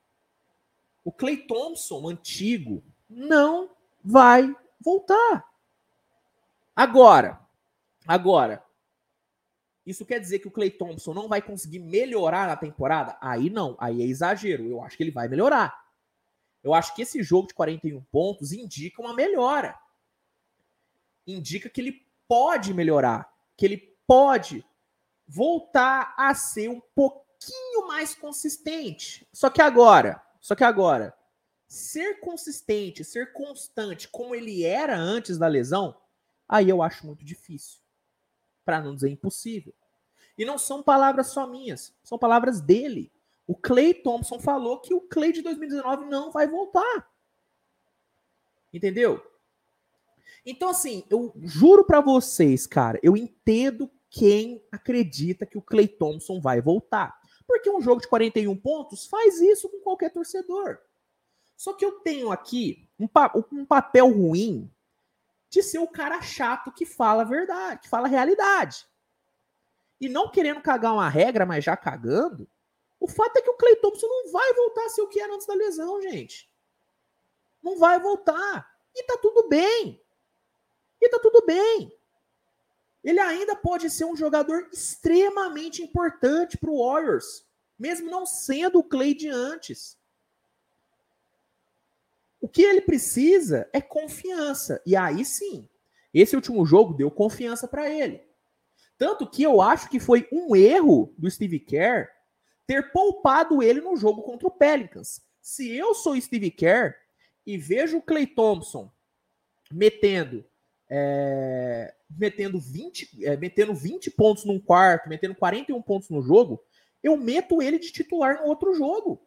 O Clay Thompson antigo não vai voltar. Agora, agora, isso quer dizer que o Clay Thompson não vai conseguir melhorar na temporada? Aí não, aí é exagero. Eu acho que ele vai melhorar. Eu acho que esse jogo de 41 pontos indica uma melhora. Indica que ele pode melhorar, que ele pode voltar a ser um pouquinho mais consistente. Só que agora, só que agora, ser consistente, ser constante como ele era antes da lesão, aí eu acho muito difícil para não dizer impossível. E não são palavras só minhas, são palavras dele. O Clay Thompson falou que o Clay de 2019 não vai voltar. Entendeu? Então, assim, eu juro para vocês, cara, eu entendo quem acredita que o Clay Thompson vai voltar. Porque um jogo de 41 pontos faz isso com qualquer torcedor. Só que eu tenho aqui um, pa um papel ruim de ser o cara chato que fala a verdade, que fala a realidade. E não querendo cagar uma regra, mas já cagando, o fato é que o Clay Thompson não vai voltar a ser o que era antes da lesão, gente. Não vai voltar. E tá tudo bem. E tá tudo bem. Ele ainda pode ser um jogador extremamente importante para o Warriors, mesmo não sendo o Clay de antes. O que ele precisa é confiança. E aí sim, esse último jogo deu confiança para ele. Tanto que eu acho que foi um erro do Steve Kerr ter poupado ele no jogo contra o Pelicans. Se eu sou Steve Kerr e vejo o Clay Thompson metendo é, metendo 20, é, metendo 20 pontos num quarto, metendo 41 pontos no jogo, eu meto ele de titular no outro jogo.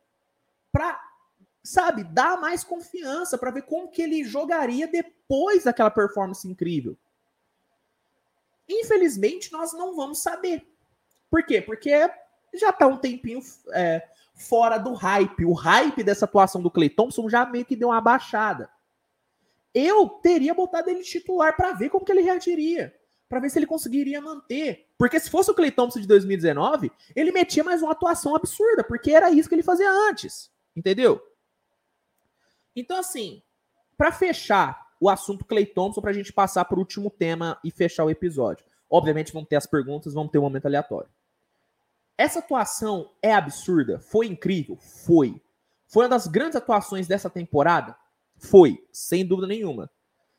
Pra sabe, dar mais confiança para ver como que ele jogaria depois daquela performance incrível. Infelizmente, nós não vamos saber. Por quê? Porque já tá um tempinho é, fora do hype. O hype dessa atuação do Clay Thompson já meio que deu uma baixada. Eu teria botado ele titular para ver como que ele reagiria. Para ver se ele conseguiria manter. Porque se fosse o Clay Thompson de 2019, ele metia mais uma atuação absurda, porque era isso que ele fazia antes. Entendeu? Então, assim, para fechar o assunto Clay Thompson, para a gente passar para o último tema e fechar o episódio. Obviamente, vamos ter as perguntas, vamos ter um momento aleatório. Essa atuação é absurda? Foi incrível? Foi. Foi uma das grandes atuações dessa temporada? Foi, sem dúvida nenhuma.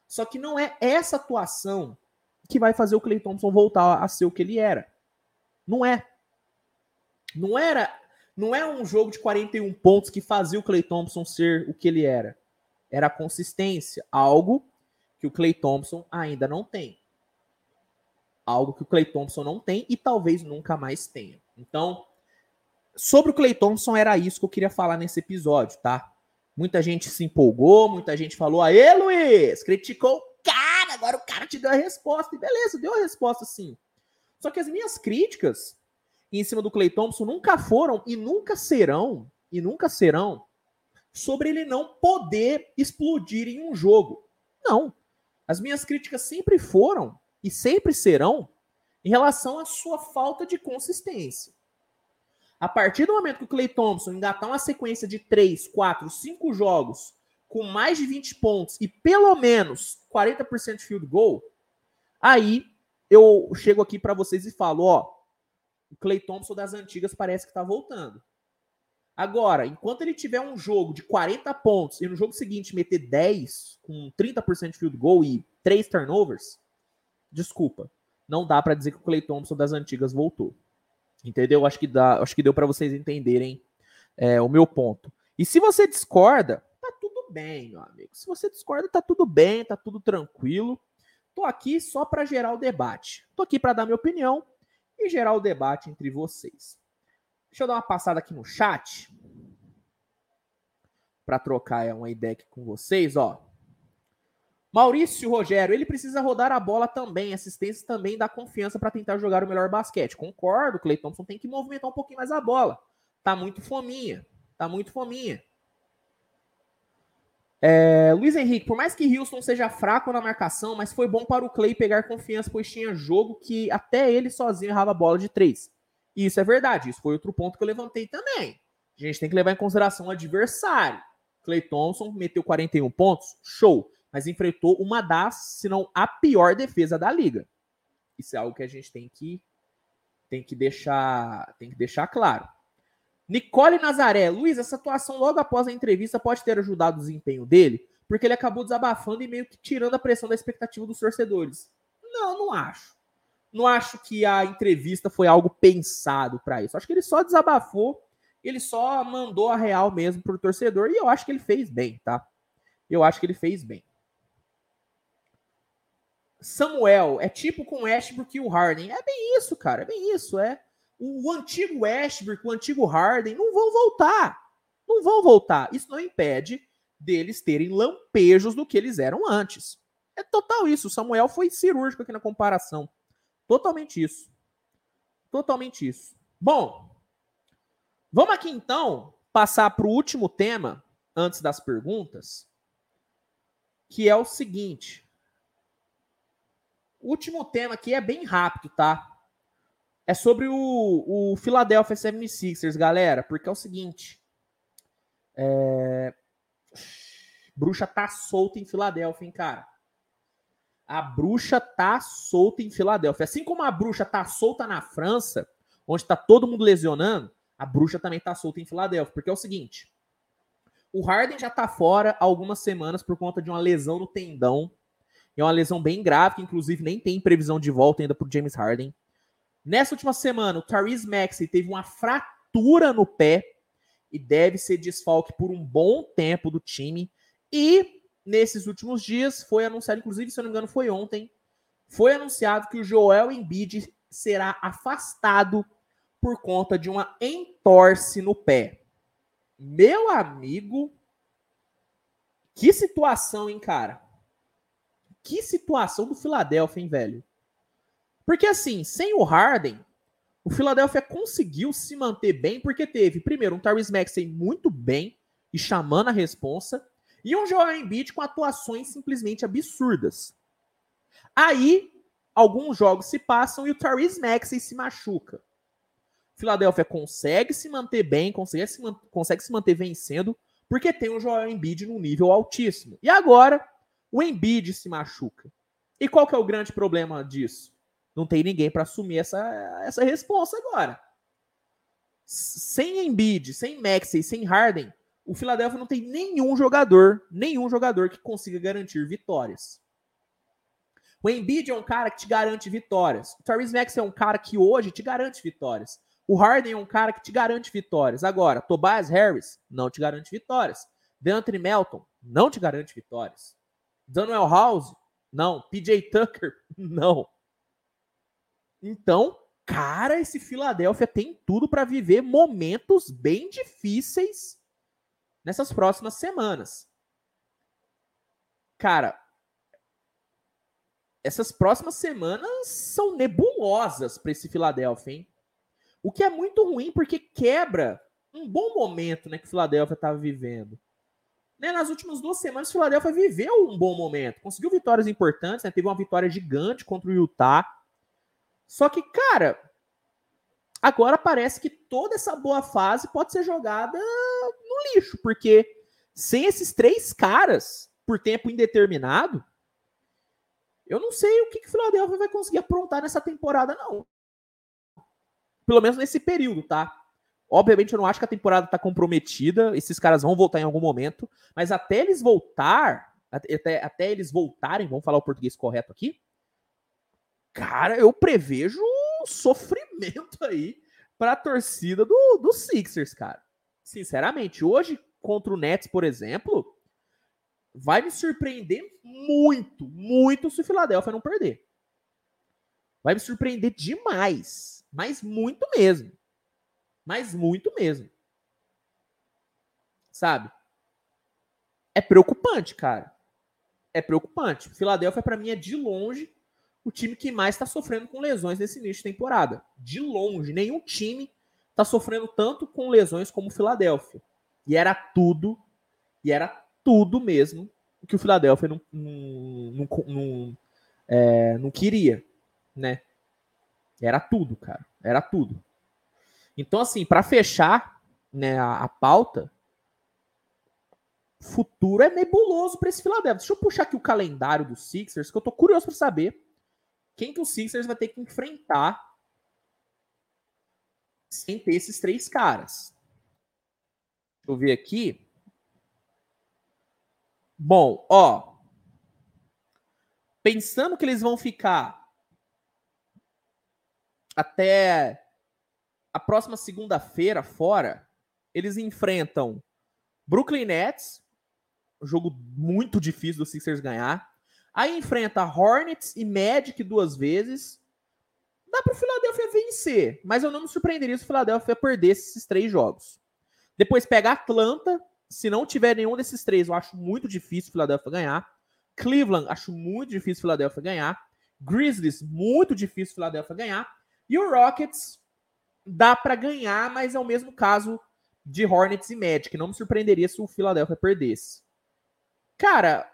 Só que não é essa atuação que vai fazer o Clay Thompson voltar a ser o que ele era. Não é. Não era, não é um jogo de 41 pontos que fazia o Clay Thompson ser o que ele era. Era a consistência, algo que o Clay Thompson ainda não tem. Algo que o Clay Thompson não tem e talvez nunca mais tenha. Então, sobre o Clay Thompson era isso que eu queria falar nesse episódio, tá? Muita gente se empolgou, muita gente falou: "Aê, Luiz, criticou o cara, agora o cara te deu a resposta". E beleza, deu a resposta sim. Só que as minhas críticas em cima do Clay Thompson nunca foram e nunca serão, e nunca serão, sobre ele não poder explodir em um jogo. Não. As minhas críticas sempre foram e sempre serão em relação à sua falta de consistência. A partir do momento que o Clay Thompson engatar uma sequência de 3, 4, 5 jogos com mais de 20 pontos e pelo menos 40% de field goal, aí eu chego aqui para vocês e falo, ó, o Clay Thompson das antigas parece que está voltando. Agora, enquanto ele tiver um jogo de 40 pontos e no jogo seguinte meter 10 com 30% de field goal e 3 turnovers, desculpa, não dá para dizer que o Clay Thompson das antigas voltou. Entendeu? Acho que dá, acho que deu para vocês entenderem é, o meu ponto. E se você discorda, tá tudo bem, meu amigo. Se você discorda, tá tudo bem, tá tudo tranquilo. Tô aqui só para gerar o debate. Tô aqui para dar minha opinião e gerar o debate entre vocês. Deixa eu dar uma passada aqui no chat para trocar uma ideia aqui com vocês, ó. Maurício Rogério, ele precisa rodar a bola também, assistência também dá confiança para tentar jogar o melhor basquete. Concordo, Clay Thompson tem que movimentar um pouquinho mais a bola. Tá muito fominha, tá muito fominha. É, Luiz Henrique, por mais que Houston seja fraco na marcação, mas foi bom para o Clay pegar confiança, pois tinha jogo que até ele sozinho errava a bola de três. Isso é verdade, isso foi outro ponto que eu levantei também. A gente tem que levar em consideração o adversário. Clay Thompson meteu 41 pontos, show, mas enfrentou uma das, se não a pior defesa da liga. Isso é algo que a gente tem que tem que deixar, tem que deixar claro. Nicole Nazaré, Luiz, essa atuação logo após a entrevista pode ter ajudado o desempenho dele, porque ele acabou desabafando e meio que tirando a pressão da expectativa dos torcedores. Não, não acho. Não acho que a entrevista foi algo pensado para isso. Acho que ele só desabafou, ele só mandou a real mesmo pro torcedor e eu acho que ele fez bem, tá? Eu acho que ele fez bem. Samuel é tipo com Westbrook e o Harden. É bem isso, cara. É bem isso. É o antigo Westbrook, o antigo Harden não vão voltar. Não vão voltar. Isso não impede deles terem lampejos do que eles eram antes. É total isso. O Samuel foi cirúrgico aqui na comparação. Totalmente isso. Totalmente isso. Bom, vamos aqui então passar para o último tema antes das perguntas, que é o seguinte. O último tema aqui é bem rápido, tá? É sobre o, o Philadelphia 76ers, galera, porque é o seguinte. É... Bruxa tá solta em Filadélfia, hein, cara? A bruxa tá solta em Filadélfia. Assim como a bruxa tá solta na França, onde tá todo mundo lesionando, a bruxa também tá solta em Filadélfia. Porque é o seguinte: o Harden já tá fora algumas semanas por conta de uma lesão no tendão. É uma lesão bem grave, que inclusive nem tem previsão de volta ainda pro James Harden. Nessa última semana, o Tyrese Maxey teve uma fratura no pé e deve ser desfalque por um bom tempo do time. E nesses últimos dias foi anunciado, inclusive, se eu não me engano, foi ontem, foi anunciado que o Joel Embiid será afastado por conta de uma entorse no pé. Meu amigo, que situação, hein, cara? Que situação do Philadelphia, hein, velho? Porque assim, sem o Harden, o Philadelphia conseguiu se manter bem porque teve, primeiro, um Tyrese Maxey muito bem e chamando a responsa, e um Joel Embiid com atuações simplesmente absurdas. Aí, alguns jogos se passam e o Tyrese Maxey se machuca. O Philadelphia consegue se manter bem, consegue se, consegue se manter vencendo, porque tem o Joel Embiid num nível altíssimo. E agora, o Embiid se machuca. E qual que é o grande problema disso? Não tem ninguém para assumir essa, essa resposta agora. sem Embiid, sem Maxey, sem Harden, o Philadelphia não tem nenhum jogador, nenhum jogador que consiga garantir vitórias. O Embiid é um cara que te garante vitórias. O Tyrese Maxey é um cara que hoje te garante vitórias. O Harden é um cara que te garante vitórias. Agora, Tobias Harris não te garante vitórias. DeAnthony Melton não te garante vitórias. Daniel House, não. PJ Tucker, [LAUGHS] não. Então, cara, esse Philadelphia tem tudo para viver momentos bem difíceis nessas próximas semanas. Cara, essas próximas semanas são nebulosas para esse Philadelphia, hein? O que é muito ruim porque quebra um bom momento né, que o Philadelphia estava vivendo. Né, nas últimas duas semanas, o Philadelphia viveu um bom momento. Conseguiu vitórias importantes, né, teve uma vitória gigante contra o Utah. Só que, cara, agora parece que toda essa boa fase pode ser jogada no lixo, porque sem esses três caras por tempo indeterminado, eu não sei o que, que o Philadelphia vai conseguir aprontar nessa temporada, não. Pelo menos nesse período, tá? Obviamente, eu não acho que a temporada tá comprometida. Esses caras vão voltar em algum momento. Mas até eles voltar, até, até eles voltarem, vamos falar o português correto aqui. Cara, eu prevejo um sofrimento [LAUGHS] aí para a torcida do, do Sixers, cara. Sinceramente, hoje contra o Nets, por exemplo, vai me surpreender muito, muito se o Philadelphia não perder. Vai me surpreender demais. Mas muito mesmo. Mas muito mesmo. Sabe? É preocupante, cara. É preocupante. Philadelphia, para mim, é de longe o time que mais está sofrendo com lesões nesse início de temporada. De longe. Nenhum time está sofrendo tanto com lesões como o Philadelphia. E era tudo. E era tudo mesmo que o Philadelphia não, não, não, não, é, não queria, né? Era tudo, cara. Era tudo. Então, assim, para fechar né, a, a, pauta, futuro é nebuloso para esse Philadelphia. Deixa eu puxar aqui o calendário dos Sixers, que eu tô curioso para saber quem que o Sixers vai ter que enfrentar sem ter esses três caras. Deixa eu ver aqui. Bom, ó. Pensando que eles vão ficar até a próxima segunda-feira fora, eles enfrentam Brooklyn Nets, um jogo muito difícil do Sixers ganhar. Aí enfrenta Hornets e Magic duas vezes. Dá para o Philadelphia vencer, mas eu não me surpreenderia se o Philadelphia perdesse esses três jogos. Depois pega Atlanta, se não tiver nenhum desses três, eu acho muito difícil o Philadelphia ganhar. Cleveland, acho muito difícil o Philadelphia ganhar. Grizzlies, muito difícil o Philadelphia ganhar. E o Rockets, dá para ganhar, mas é o mesmo caso de Hornets e Magic. Não me surpreenderia se o Philadelphia perdesse. Cara,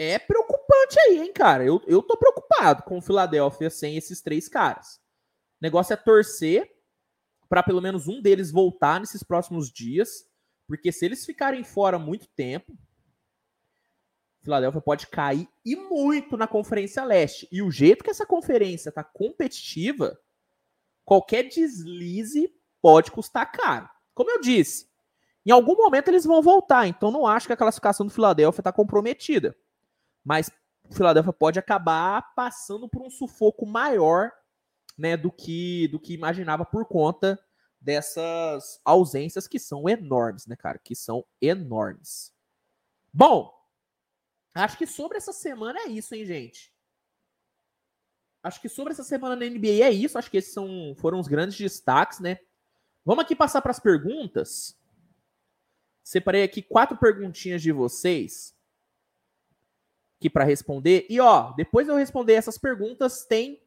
é preocupante aí, hein, cara? Eu, eu tô preocupado com o Philadelphia sem esses três caras. O negócio é torcer para pelo menos um deles voltar nesses próximos dias porque se eles ficarem fora muito tempo, Filadélfia pode cair e muito na Conferência Leste. E o jeito que essa conferência está competitiva, qualquer deslize pode custar caro. Como eu disse, em algum momento eles vão voltar, então não acho que a classificação do Filadélfia está comprometida. Mas o Filadélfia pode acabar passando por um sufoco maior né, do que do que imaginava por conta dessas ausências que são enormes, né, cara? Que são enormes. Bom, acho que sobre essa semana é isso, hein, gente? Acho que sobre essa semana na NBA é isso. Acho que esses são, foram os grandes destaques, né? Vamos aqui passar para as perguntas. Separei aqui quatro perguntinhas de vocês aqui para responder. E ó, depois eu responder essas perguntas, tem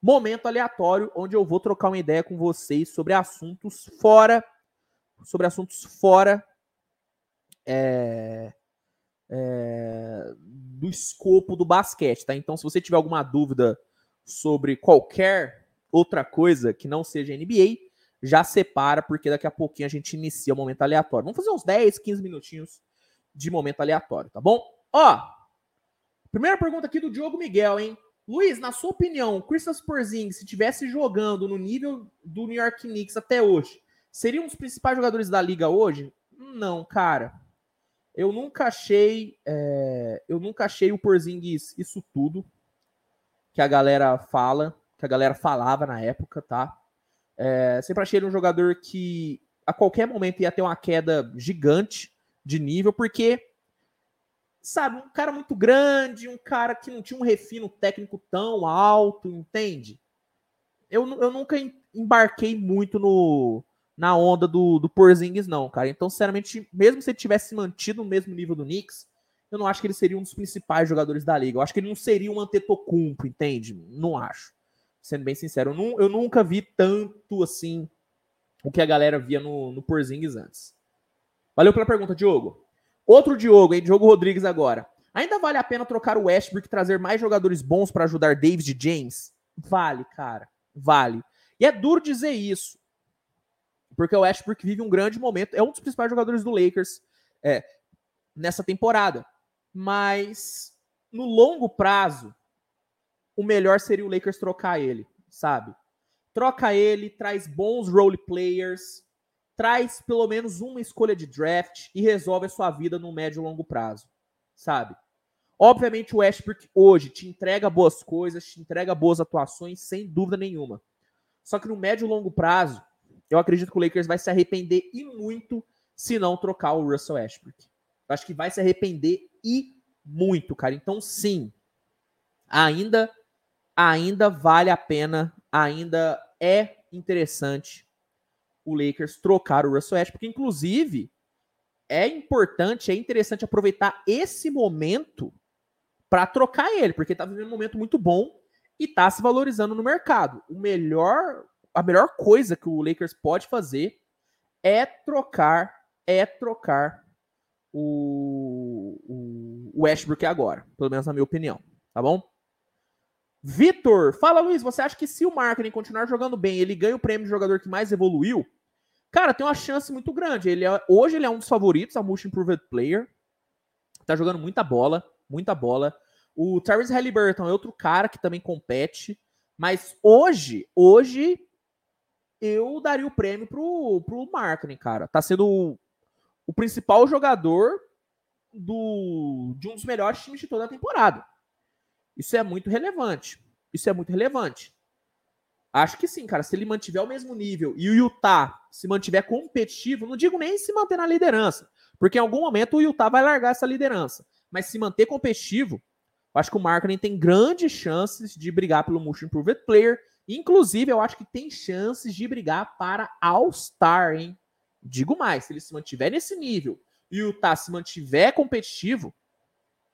momento aleatório, onde eu vou trocar uma ideia com vocês sobre assuntos fora, sobre assuntos fora é, é, do escopo do basquete, tá? Então, se você tiver alguma dúvida sobre qualquer outra coisa que não seja NBA, já separa, porque daqui a pouquinho a gente inicia o momento aleatório. Vamos fazer uns 10, 15 minutinhos de momento aleatório, tá bom? Ó, primeira pergunta aqui do Diogo Miguel, hein? Luiz, na sua opinião, Christopher Porzingis, se tivesse jogando no nível do New York Knicks até hoje, seria um dos principais jogadores da liga hoje? Não, cara. Eu nunca achei, é, eu nunca achei o Porzingis isso tudo que a galera fala, que a galera falava na época, tá? É, sempre achei ele um jogador que a qualquer momento ia ter uma queda gigante de nível, porque sabe, um cara muito grande, um cara que não tinha um refino técnico tão alto, entende? Eu, eu nunca embarquei muito no, na onda do, do Porzingis, não, cara. Então, sinceramente, mesmo se ele tivesse mantido no mesmo nível do Knicks, eu não acho que ele seria um dos principais jogadores da liga. Eu acho que ele não seria um Antetokounmpo, entende? Não acho. Sendo bem sincero, eu, eu nunca vi tanto assim o que a galera via no, no Porzingis antes. Valeu pela pergunta, Diogo. Outro Diogo, hein? Diogo Rodrigues agora. Ainda vale a pena trocar o Westbrook e trazer mais jogadores bons para ajudar Davis e James? Vale, cara. Vale. E é duro dizer isso. Porque o Westbrook vive um grande momento. É um dos principais jogadores do Lakers é, nessa temporada. Mas no longo prazo, o melhor seria o Lakers trocar ele, sabe? Troca ele, traz bons role players, traz pelo menos uma escolha de draft e resolve a sua vida no médio e longo prazo, sabe? Obviamente o Westbrook hoje te entrega boas coisas, te entrega boas atuações, sem dúvida nenhuma. Só que no médio e longo prazo, eu acredito que o Lakers vai se arrepender e muito se não trocar o Russell Westbrook. Eu acho que vai se arrepender e muito, cara. Então, sim, ainda ainda vale a pena, ainda é interessante o Lakers trocar o Russell Westbrook. Inclusive, é importante, é interessante aproveitar esse momento para trocar ele, porque está vivendo um momento muito bom e está se valorizando no mercado. O melhor, a melhor coisa que o Lakers pode fazer é trocar, é trocar o, o Westbrook agora, pelo menos na minha opinião, tá bom? Vitor, fala Luiz, você acha que se o marketing continuar jogando bem, ele ganha o prêmio de jogador que mais evoluiu? Cara, tem uma chance muito grande. Ele é, hoje ele é um dos favoritos, a Most Improved Player. Tá jogando muita bola, muita bola. O Tyrese Halliburton é outro cara que também compete. Mas hoje, hoje, eu daria o prêmio pro, pro Marketing, cara. Tá sendo o, o principal jogador do, de um dos melhores times de toda a temporada. Isso é muito relevante. Isso é muito relevante. Acho que sim, cara. Se ele mantiver o mesmo nível e o Utah se mantiver competitivo, não digo nem se manter na liderança, porque em algum momento o Utah vai largar essa liderança. Mas se manter competitivo, acho que o Markkinen tem grandes chances de brigar pelo Most Improved Player. Inclusive, eu acho que tem chances de brigar para All-Star, hein? Digo mais, se ele se mantiver nesse nível e o Utah se mantiver competitivo,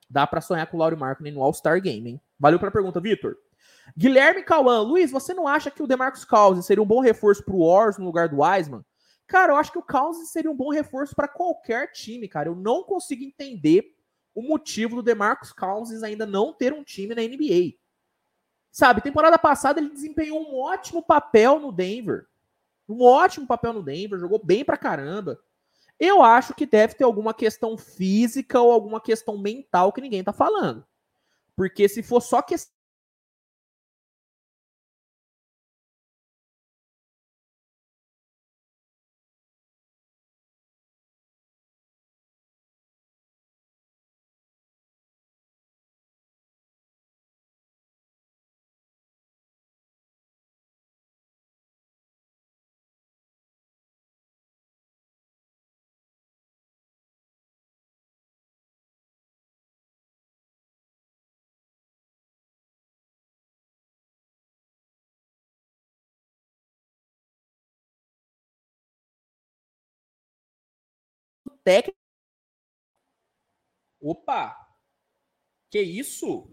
dá para sonhar com o Laurie Markkinen no All-Star Game, hein? Valeu pela pergunta, Vitor. Guilherme Cauã, Luiz, você não acha que o DeMarcus Cousins seria um bom reforço para o Wars no lugar do Wiseman? Cara, eu acho que o Cousins seria um bom reforço para qualquer time, cara. Eu não consigo entender o motivo do DeMarcus Cousins ainda não ter um time na NBA. Sabe, temporada passada ele desempenhou um ótimo papel no Denver. Um ótimo papel no Denver, jogou bem pra caramba. Eu acho que deve ter alguma questão física ou alguma questão mental que ninguém tá falando. Porque se for só questão técnico. Opa! Que isso?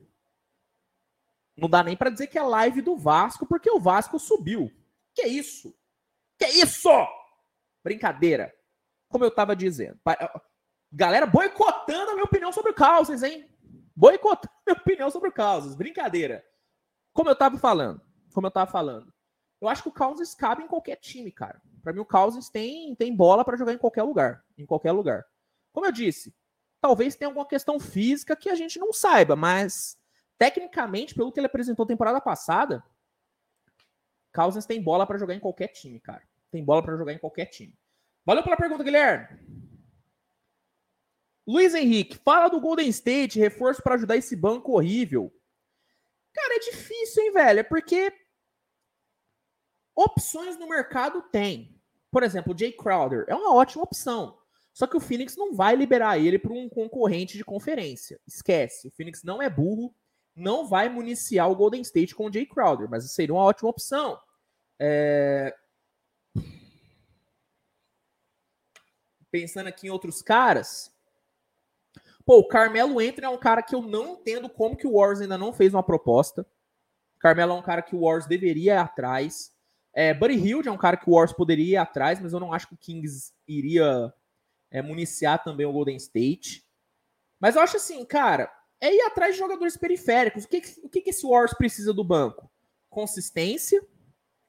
Não dá nem para dizer que é live do Vasco, porque o Vasco subiu. Que isso? Que isso? Brincadeira. Como eu tava dizendo. Galera boicotando a minha opinião sobre o Causas, hein? Boicotando a minha opinião sobre o Causas. Brincadeira. Como eu tava falando. Como eu tava falando. Eu acho que o Causas cabe em qualquer time, cara. Para mim, o Cousins tem, tem bola para jogar em qualquer lugar. Em qualquer lugar. Como eu disse, talvez tenha alguma questão física que a gente não saiba, mas tecnicamente, pelo que ele apresentou temporada passada, Cousins tem bola para jogar em qualquer time, cara. Tem bola para jogar em qualquer time. Valeu pela pergunta, Guilherme. Luiz Henrique, fala do Golden State, reforço para ajudar esse banco horrível. Cara, é difícil, hein, velho? É porque opções no mercado tem. Por exemplo, o Jay Crowder é uma ótima opção. Só que o Phoenix não vai liberar ele para um concorrente de conferência. Esquece. O Phoenix não é burro, não vai municiar o Golden State com o Jay Crowder, mas seria uma ótima opção. É... Pensando aqui em outros caras. Pô, o Carmelo Anthony é um cara que eu não entendo como que o Warriors ainda não fez uma proposta. Carmelo é um cara que o Warriors deveria ir atrás. É, Buddy Hield é um cara que o Warriors poderia ir atrás, mas eu não acho que o Kings iria é, municiar também o Golden State. Mas eu acho assim, cara, é ir atrás de jogadores periféricos. O que, o que, esse Warriors precisa do banco? Consistência,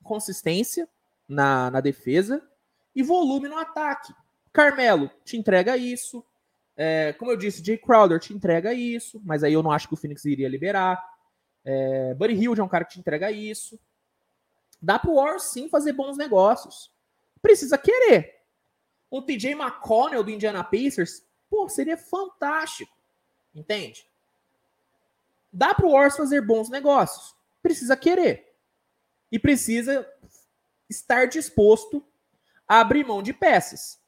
consistência na, na defesa e volume no ataque. Carmelo te entrega isso. É, como eu disse, Jay Crowder te entrega isso, mas aí eu não acho que o Phoenix iria liberar. É, Buddy Hield é um cara que te entrega isso. Dá pro Warriors sim fazer bons negócios. Precisa querer. Um TJ McConnell do Indiana Pacers, pô, seria fantástico. Entende? Dá pro Warriors fazer bons negócios. Precisa querer. E precisa estar disposto a abrir mão de peças.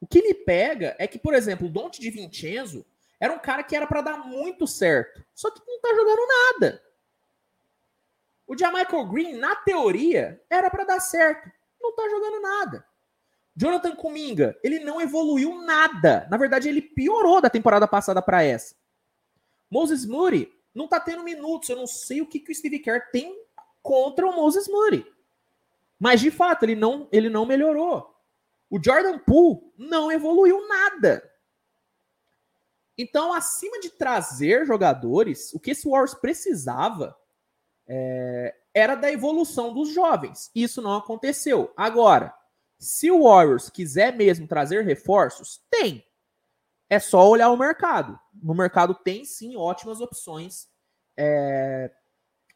O que me pega é que, por exemplo, o Dante de Vincenzo era um cara que era para dar muito certo, só que não tá jogando nada. O Jamichael Green, na teoria, era para dar certo, não tá jogando nada. Jonathan Kuminga, ele não evoluiu nada. Na verdade, ele piorou da temporada passada para essa. Moses Moody não tá tendo minutos. Eu não sei o que, que o Steve Kerr tem contra o Moses Moody. Mas, de fato, ele não, ele não melhorou. O Jordan Poole não evoluiu nada. Então, acima de trazer jogadores, o que esse Warriors precisava é, era da evolução dos jovens. Isso não aconteceu. Agora, se o Warriors quiser mesmo trazer reforços, tem. É só olhar o mercado. No mercado tem sim ótimas opções é,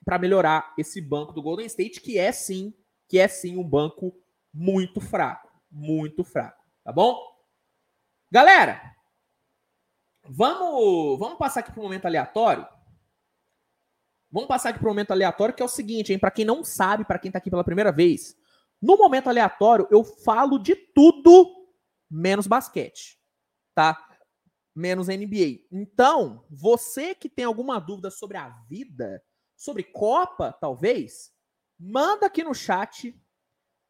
para melhorar esse banco do Golden State, que é sim, que é sim um banco muito fraco muito fraco, tá bom? Galera, vamos, vamos passar aqui para o momento aleatório. Vamos passar aqui para o momento aleatório, que é o seguinte, hein? Para quem não sabe, para quem está aqui pela primeira vez, no momento aleatório eu falo de tudo menos basquete, tá? Menos NBA. Então, você que tem alguma dúvida sobre a vida, sobre Copa, talvez, manda aqui no chat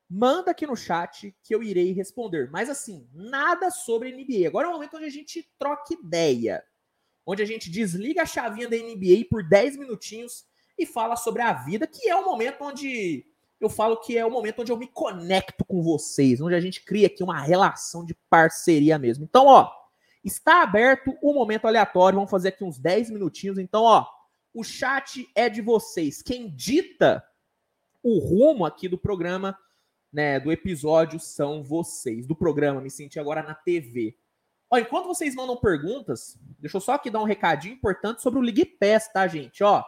manda aqui no chat que eu irei responder. Mas assim, nada sobre NBA. Agora é o momento onde a gente troca ideia. Onde a gente desliga a chavinha da NBA por 10 minutinhos e fala sobre a vida, que é o momento onde eu falo que é o momento onde eu me conecto com vocês, onde a gente cria aqui uma relação de parceria mesmo. Então, ó, está aberto o momento aleatório, vamos fazer aqui uns 10 minutinhos. Então, ó, o chat é de vocês. Quem dita o rumo aqui do programa né, do episódio são vocês, do programa Me Senti Agora na TV. Ó, enquanto vocês mandam perguntas, deixa eu só aqui dar um recadinho importante sobre o League Pass, tá, gente? Ó,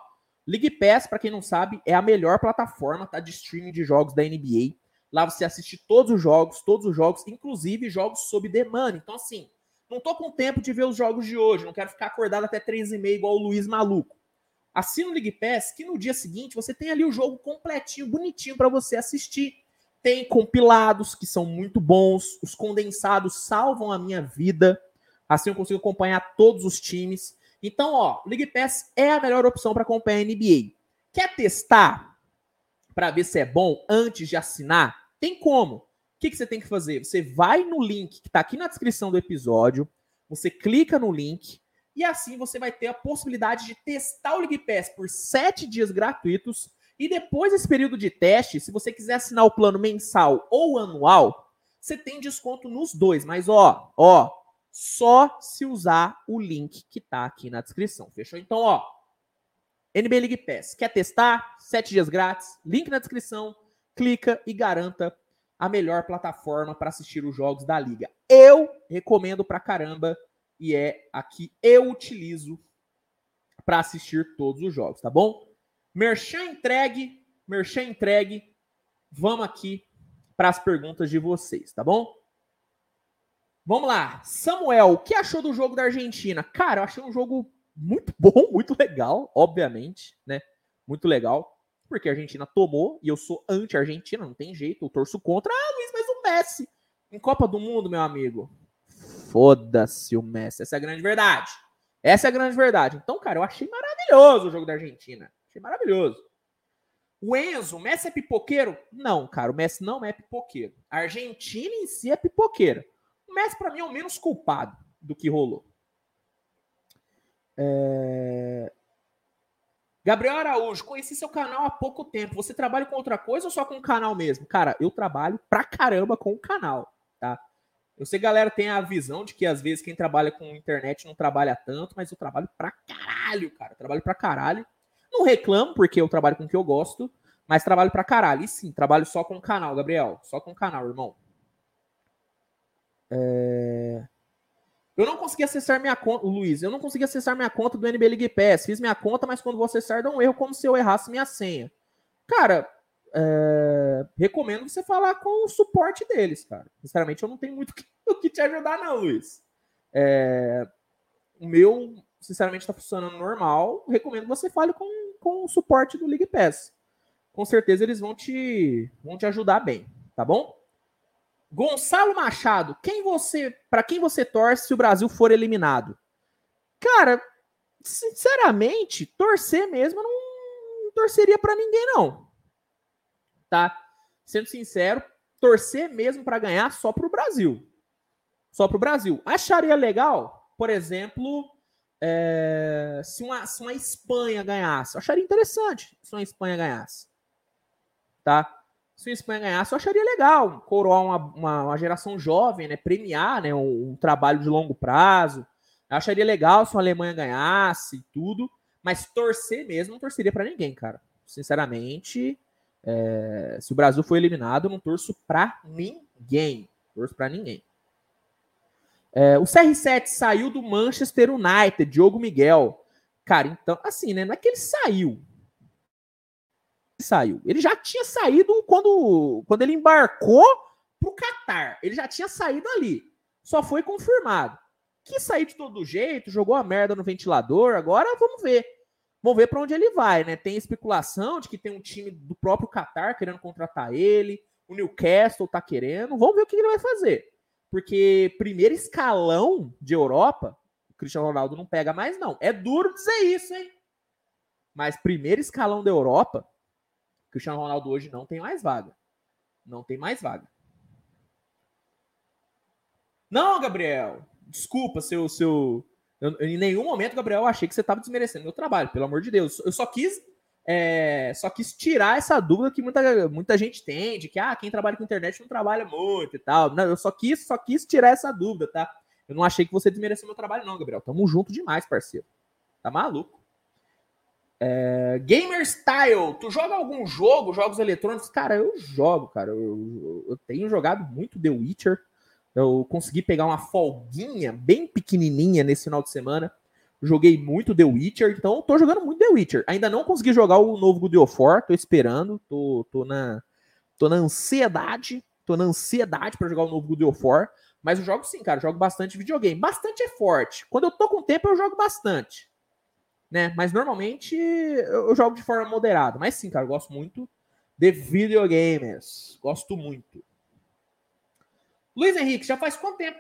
League Pass, para quem não sabe, é a melhor plataforma tá, de streaming de jogos da NBA. Lá você assiste todos os jogos, todos os jogos, inclusive jogos sob demanda. Então, assim, não tô com tempo de ver os jogos de hoje, não quero ficar acordado até 3 e meia igual o Luiz Maluco. Assina o League Pass, que no dia seguinte você tem ali o jogo completinho, bonitinho para você assistir. Tem compilados que são muito bons, os condensados salvam a minha vida. Assim eu consigo acompanhar todos os times. Então, ó, League Pass é a melhor opção para acompanhar a NBA. Quer testar para ver se é bom antes de assinar? Tem como. O que, que você tem que fazer? Você vai no link que está aqui na descrição do episódio, você clica no link e assim você vai ter a possibilidade de testar o League Pass por sete dias gratuitos e depois desse período de teste, se você quiser assinar o plano mensal ou anual, você tem desconto nos dois. Mas ó, ó, só se usar o link que tá aqui na descrição. Fechou? Então, ó, NBA League Pass. Quer testar? Sete dias grátis. Link na descrição. Clica e garanta a melhor plataforma para assistir os jogos da liga. Eu recomendo pra caramba e é aqui eu utilizo para assistir todos os jogos, tá bom? Merchan entregue, merchan entregue. Vamos aqui para as perguntas de vocês, tá bom? Vamos lá. Samuel, o que achou do jogo da Argentina? Cara, eu achei um jogo muito [LAUGHS] bom, muito legal, obviamente, né? Muito legal, porque a Argentina tomou e eu sou anti-Argentina, não tem jeito, eu torço contra. Ah, Luiz, mas o Messi em Copa do Mundo, meu amigo. Foda-se o Messi, essa é a grande verdade. Essa é a grande verdade. Então, cara, eu achei maravilhoso o jogo da Argentina. Maravilhoso. O Enzo, o Messi é pipoqueiro? Não, cara, o Messi não é pipoqueiro. A Argentina em si é pipoqueira. O Messi, para mim, é o menos culpado do que rolou. É... Gabriel Araújo, conheci seu canal há pouco tempo. Você trabalha com outra coisa ou só com o canal mesmo? Cara, eu trabalho pra caramba com o canal, tá? Eu sei galera tem a visão de que às vezes quem trabalha com internet não trabalha tanto, mas eu trabalho pra caralho, cara. Eu trabalho pra caralho. Não reclamo, porque eu trabalho com o que eu gosto, mas trabalho pra caralho. E sim, trabalho só com o canal, Gabriel. Só com o canal, irmão. É... Eu não consegui acessar minha conta, Luiz, eu não consegui acessar minha conta do NB League Pass. Fiz minha conta, mas quando vou acessar dá um erro como se eu errasse minha senha. Cara, é... recomendo você falar com o suporte deles, cara. Sinceramente, eu não tenho muito [LAUGHS] o que te ajudar, não, Luiz. É... O meu, sinceramente, está funcionando normal. Recomendo você fale com, com o suporte do League Pass. Com certeza eles vão te, vão te ajudar bem, tá bom? Gonçalo Machado, quem você, para quem você torce se o Brasil for eliminado? Cara, sinceramente, torcer mesmo não, não torceria para ninguém não. Tá? Sendo sincero, torcer mesmo para ganhar só pro Brasil. Só pro Brasil. Acharia legal, por exemplo, é, se, uma, se uma Espanha ganhasse. Acharia interessante se uma Espanha ganhasse. Tá? se a Espanha ganhasse, eu acharia legal coroar uma, uma, uma geração jovem, né? Premiar né? Um, um, trabalho de longo prazo. Eu acharia legal se a Alemanha ganhasse e tudo, mas torcer mesmo não torceria para ninguém, cara. Sinceramente, é, se o Brasil for eliminado, eu não torço para ninguém. Torço para ninguém. É, o CR7 saiu do Manchester United, Diogo Miguel. Cara, então, assim, né? Não é que ele saiu saiu? Ele já tinha saído quando, quando ele embarcou pro Catar. Ele já tinha saído ali. Só foi confirmado. Quis sair de todo jeito, jogou a merda no ventilador. Agora vamos ver. Vamos ver para onde ele vai, né? Tem especulação de que tem um time do próprio Qatar querendo contratar ele. O Newcastle tá querendo. Vamos ver o que ele vai fazer. Porque primeiro escalão de Europa, o Cristiano Ronaldo não pega mais, não. É duro dizer isso, hein? Mas primeiro escalão da Europa, Cristiano Ronaldo hoje não tem mais vaga. Não tem mais vaga. Não, Gabriel. Desculpa, seu. seu... Eu, em nenhum momento, Gabriel, eu achei que você estava desmerecendo meu trabalho, pelo amor de Deus. Eu só quis. É, só quis tirar essa dúvida que muita, muita gente tem, de que ah, quem trabalha com internet não trabalha muito e tal. Não, eu só quis, só quis tirar essa dúvida, tá? Eu não achei que você desmereceu meu trabalho, não, Gabriel. Tamo junto demais, parceiro. Tá maluco? É, Gamer Style, tu joga algum jogo, jogos eletrônicos? Cara, eu jogo, cara. Eu, eu, tenho jogado muito The Witcher. Eu consegui pegar uma folguinha bem pequenininha nesse final de semana. Joguei muito The Witcher, então tô jogando muito The Witcher. Ainda não consegui jogar o novo God of War, tô esperando, tô, tô, na, tô na ansiedade, tô na ansiedade para jogar o novo God of War. Mas eu jogo sim, cara, jogo bastante videogame. Bastante é forte. Quando eu tô com tempo, eu jogo bastante né? Mas normalmente eu, jogo de forma moderada. Mas sim, cara, eu gosto muito de videogames. Gosto muito. Luiz Henrique, já faz quanto tempo,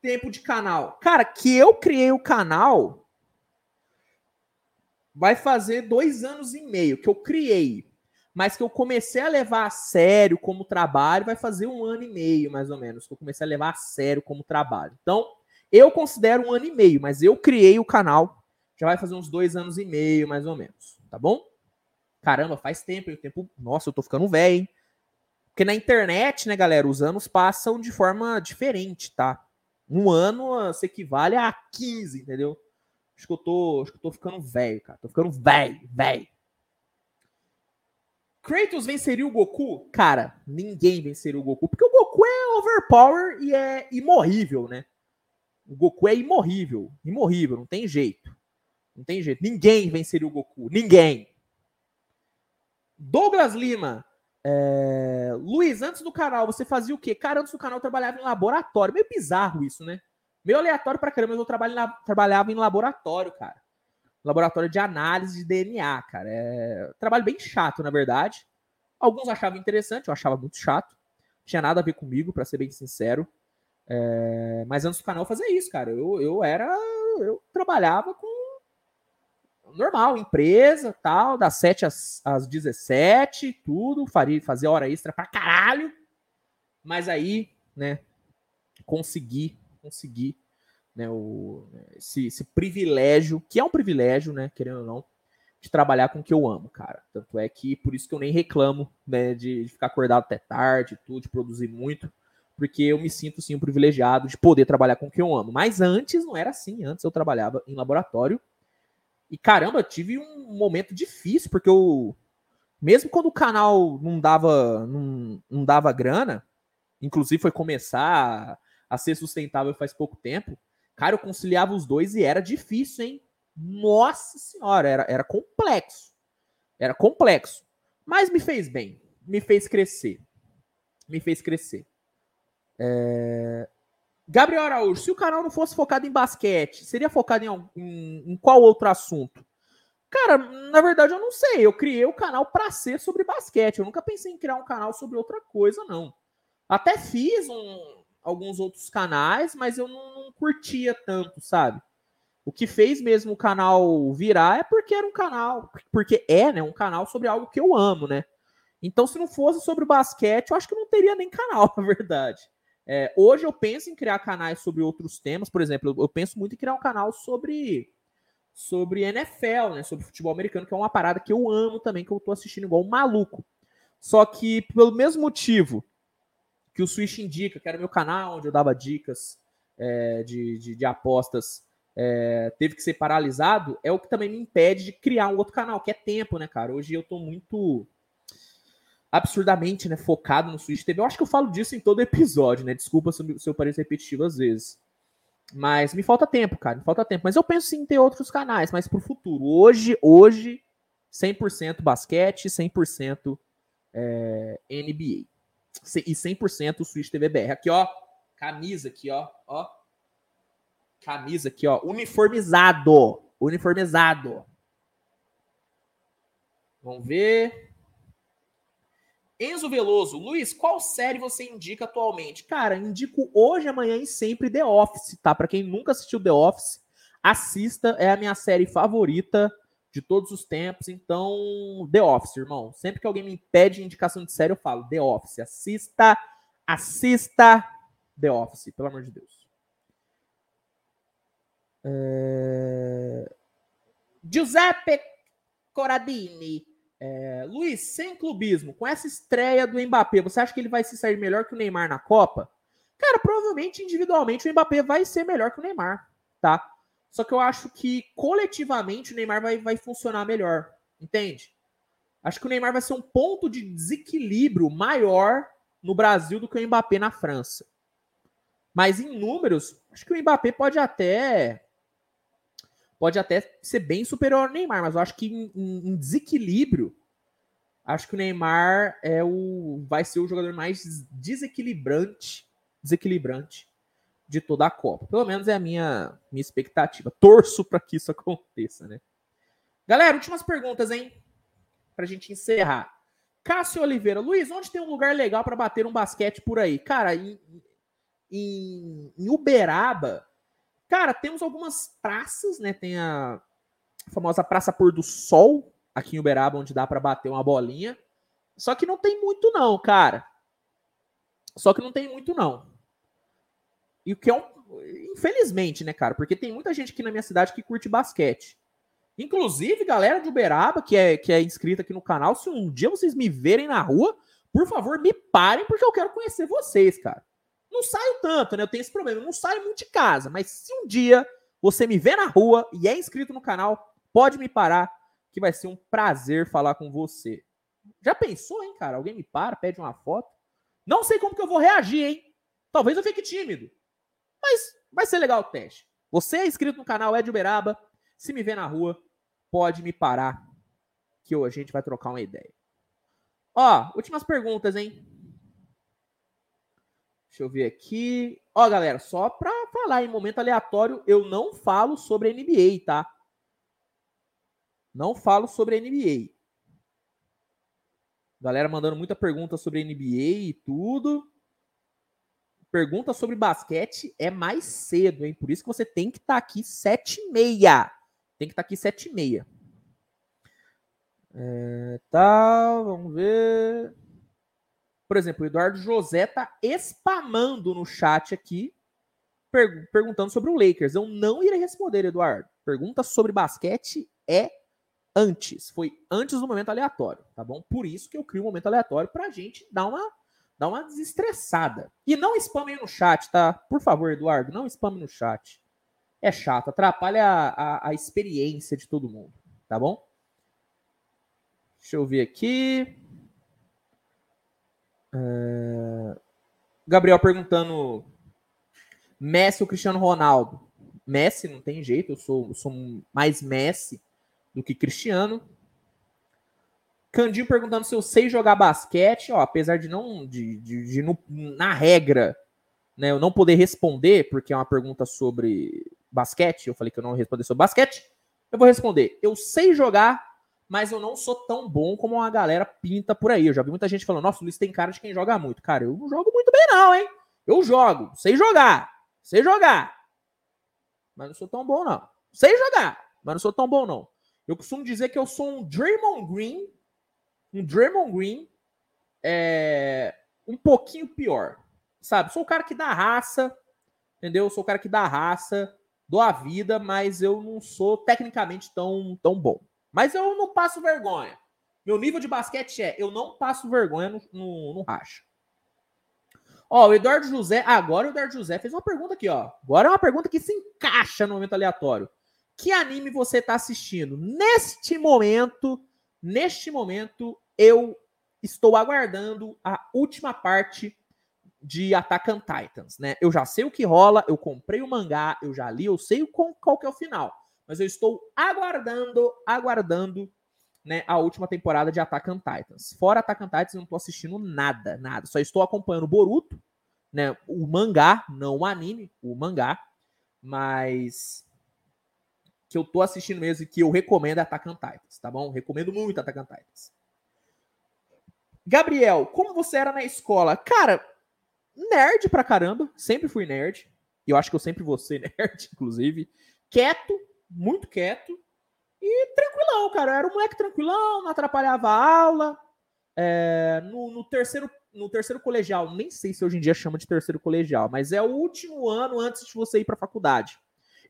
tempo de canal? Cara, que eu criei o canal vai fazer dois anos e meio que eu criei. Mas que eu comecei a levar a sério como trabalho, vai fazer um ano e meio, mais ou menos, que eu comecei a levar a sério como trabalho. Então, eu considero um ano e meio, mas eu criei o canal já vai fazer uns dois anos e meio, mais ou menos, tá bom? Caramba, faz tempo, o tempo. Nossa, eu tô ficando velho, hein? Porque na internet, né, galera, os anos passam de forma diferente, tá? Um ano ah, se equivale a 15, entendeu? Acho que eu tô, acho que eu tô ficando velho, cara. Tô ficando velho, velho. Kratos venceria o Goku? Cara, ninguém venceria o Goku, porque o Goku é overpower e é imorrível, né? O Goku é imorrível, imorrível, não tem jeito. Não tem jeito. Ninguém venceria o Goku. Ninguém. Douglas Lima. É... Luiz, antes do canal, você fazia o quê? Cara, antes do canal eu trabalhava em laboratório. Meio bizarro isso, né? Meio aleatório pra caramba, mas eu na... trabalhava em laboratório, cara. Laboratório de análise de DNA, cara. É... Trabalho bem chato, na verdade. Alguns achavam interessante, eu achava muito chato. Tinha nada a ver comigo, para ser bem sincero. É... Mas antes do canal fazia isso, cara. Eu, eu era. Eu trabalhava com normal, empresa, tal, das 7 às, às 17, tudo, faria, fazia hora extra pra caralho. Mas aí, né, consegui, consegui, né, o, esse, esse privilégio, que é um privilégio, né, querendo ou não, de trabalhar com o que eu amo, cara. Tanto é que por isso que eu nem reclamo, né, de, de ficar acordado até tarde, tudo, de produzir muito, porque eu me sinto, sim, um privilegiado de poder trabalhar com o que eu amo. Mas antes não era assim, antes eu trabalhava em laboratório, e caramba, tive um momento difícil, porque eu. Mesmo quando o canal não dava, não, não dava grana, inclusive foi começar a ser sustentável faz pouco tempo, cara, eu conciliava os dois e era difícil, hein? Nossa senhora, era, era complexo. Era complexo. Mas me fez bem. Me fez crescer. Me fez crescer. É... Gabriel Araújo, se o canal não fosse focado em basquete, seria focado em, em, em qual outro assunto? Cara, na verdade eu não sei. Eu criei o canal para ser sobre basquete. Eu nunca pensei em criar um canal sobre outra coisa, não. Até fiz um, alguns outros canais, mas eu não, não, curtia tanto, sabe? O que fez mesmo o canal virar é porque era um canal, porque é, né, um canal sobre algo que eu amo, né? Então, se não fosse sobre basquete, eu acho que não teria nem canal, [LAUGHS] na verdade. É, hoje eu penso em criar canais sobre outros temas, por exemplo, eu, penso muito em criar um canal sobre sobre NFL, né, sobre futebol americano, que é uma parada que eu amo também, que eu tô assistindo igual um maluco. Só que pelo mesmo motivo que o Switch indica, que era meu canal onde eu dava dicas é, de, de, de, apostas, é, teve que ser paralisado, é o que também me impede de criar um outro canal, que é tempo, né, cara? Hoje eu tô muito absurdamente né, focado no Switch TV. Eu acho que eu falo disso em todo [LAUGHS] episódio, né? Desculpa se eu pareço repetitivo às vezes. Mas me falta tempo, cara, me falta tempo. Mas eu penso sim em ter outros canais, mas pro futuro. Hoje, hoje, 100% basquete, 100% é, NBA. E 100% Switch TV BR. Aqui, ó, camisa aqui, ó, ó. Camisa aqui, ó, uniformizado. Uniformizado. Vamos ver. Enzo Veloso, Luiz, qual série você indica atualmente? Cara, indico hoje, amanhã e sempre The Office, tá? Para quem nunca assistiu The Office, assista, é a minha série favorita de todos os tempos. Então, The Office, irmão. Sempre que alguém me pede indicação de série, eu falo The Office. Assista, assista The Office, pelo amor de Deus. É... Giuseppe Coradini. É, Luiz, sem clubismo, com essa estreia do Mbappé, você acha que ele vai se sair melhor que o Neymar na Copa? Cara, provavelmente individualmente o Mbappé vai ser melhor que o Neymar, tá? Só que eu acho que coletivamente o Neymar vai, vai funcionar melhor, entende? Acho que o Neymar vai ser um ponto de desequilíbrio maior no Brasil do que o Mbappé na França. Mas em números, acho que o Mbappé pode até pode até ser bem superior ao Neymar, mas eu acho que em, em, desequilíbrio, acho que o Neymar é o vai ser o jogador mais desequilibrante, desequilibrante de toda a Copa. Pelo menos é a minha minha expectativa. Torço para que isso aconteça, né? Galera, últimas perguntas, hein? Pra gente encerrar. Cássio Oliveira, Luiz, onde tem um lugar legal para bater um basquete por aí? Cara, em, em, em Uberaba, Cara, temos algumas praças, né? Tem a famosa Praça Pôr do Sol, aqui em Uberaba, onde dá para bater uma bolinha. Só que não tem muito, não, cara. Só que não tem muito, não. E o que é um. Infelizmente, né, cara? Porque tem muita gente aqui na minha cidade que curte basquete. Inclusive, galera de Uberaba, que é, que é inscrita aqui no canal, se um dia vocês me verem na rua, por favor, me parem, porque eu quero conhecer vocês, cara. Não saio tanto, né? Eu tenho esse problema. Eu não saio muito de casa. Mas se um dia você me vê na rua e é inscrito no canal, pode me parar, que vai ser um prazer falar com você. Já pensou, hein, cara? Alguém me para, pede uma foto. Não sei como que eu vou reagir, hein? Talvez eu fique tímido. Mas vai ser legal o teste. Você é inscrito no canal, é de Uberaba. Se me ver na rua, pode me parar, que a gente vai trocar uma ideia. Ó, últimas perguntas, hein? Deixa eu ver aqui. Ó, galera, só pra falar em momento aleatório, eu não falo sobre NBA, tá? Não falo sobre NBA. Galera mandando muita pergunta sobre NBA e tudo. Pergunta sobre basquete é mais cedo, hein? Por isso que você tem que estar tá aqui sete e meia. Tem que estar tá aqui sete e meia. É, tá, vamos ver. Por exemplo, o Eduardo José tá spamando no chat aqui, per perguntando sobre o Lakers. Eu não irei responder, Eduardo. Pergunta sobre basquete é antes. Foi antes do momento aleatório, tá bom? Por isso que eu crio um momento aleatório pra gente dar uma, dar uma desestressada. E não spamem no chat, tá? Por favor, Eduardo, não spame no chat. É chato, atrapalha a, a, a experiência de todo mundo, tá bom? Deixa eu ver aqui. Uh... Gabriel perguntando: Messi ou Cristiano Ronaldo? Messi não tem jeito, eu sou, eu sou mais Messi do que Cristiano. Candinho perguntando se eu sei jogar basquete, ó, apesar de não, de, de, de no, na regra, né, eu não poder responder, porque é uma pergunta sobre basquete, eu falei que eu não ia responder sobre basquete, eu vou responder. Eu sei jogar, mas eu não sou tão bom como a galera pinta por aí. Eu já vi muita gente falando, nossa, o Luiz tem cara de quem joga muito. Cara, eu não jogo muito bem não, hein? Eu jogo, sei jogar, sei jogar. Mas não sou tão bom não. Sei jogar, mas não sou tão bom não. Eu costumo dizer que eu sou um Draymond Green, um Draymond Green é, um pouquinho pior, sabe? Sou o cara que dá raça, entendeu? Sou o cara que dá raça, dou a vida, mas eu não sou tecnicamente tão, tão bom. Mas eu não passo vergonha. Meu nível de basquete é, eu não passo vergonha no, no, no racha. Ó, o Eduardo José, agora o Eduardo José fez uma pergunta aqui, ó. Agora é uma pergunta que se encaixa no momento aleatório que anime você está assistindo. Neste momento, neste momento, eu estou aguardando a última parte de Attack on Titans, né? Eu já sei o que rola, eu comprei o mangá, eu já li, eu sei qual que é o final. Mas eu estou aguardando, aguardando, né, a última temporada de Attack on Titans. Fora Attack on Titans, eu não estou assistindo nada, nada. Só estou acompanhando Boruto, né, o mangá, não o anime, o mangá. Mas que eu tô assistindo mesmo e que eu recomendo é Attack on Titans, tá bom? Recomendo muito Attack on Titans. Gabriel, como você era na escola? Cara, nerd pra caramba, sempre fui nerd. Eu acho que eu sempre vou ser [LAUGHS] nerd, inclusive. Quieto, muito quieto. E tranquilão, cara. Eu era um moleque tranquilão, não atrapalhava a aula. É, no, no, terceiro, no terceiro colegial, nem sei se hoje em dia chama de terceiro colegial, mas é o último ano antes de você ir pra faculdade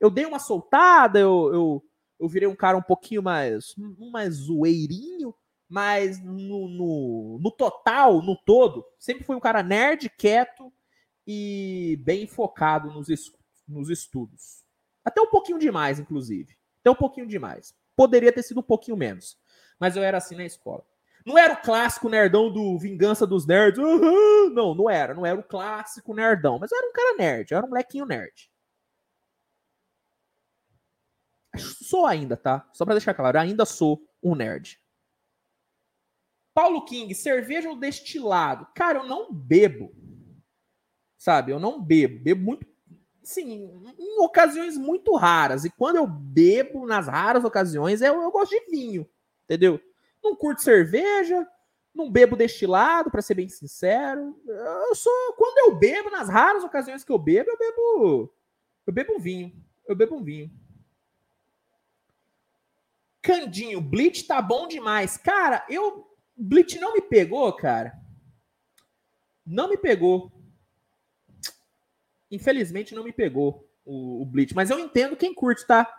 eu dei uma soltada, eu, eu, eu virei um cara um pouquinho mais, mais zoeirinho, mas no, no, no total, no todo, sempre fui um cara nerd, quieto e bem focado nos, nos estudos. Até um pouquinho demais, inclusive. Até um pouquinho demais. Poderia ter sido um pouquinho menos. Mas eu era assim na escola. Não era o clássico nerdão do Vingança dos Nerds. Uhum! Não, não era. Não era o clássico nerdão. Mas eu era um cara nerd. Eu era um molequinho nerd. Sou ainda, tá? Só para deixar claro, ainda sou um nerd. Paulo King, cerveja ou destilado? Cara, eu não bebo. Sabe? Eu não bebo. Bebo muito. Sim, em ocasiões muito raras. E quando eu bebo, nas raras ocasiões, eu, eu gosto de vinho. Entendeu? Não curto cerveja, não bebo destilado, para ser bem sincero. Eu sou. Quando eu bebo, nas raras ocasiões que eu bebo, eu bebo. Eu bebo um vinho. Eu bebo um vinho. Candinho, Blitz tá bom demais. Cara, eu. Blitz não me pegou, cara. Não me pegou. Infelizmente não me pegou o, o Blitz. Mas eu entendo quem curte, tá?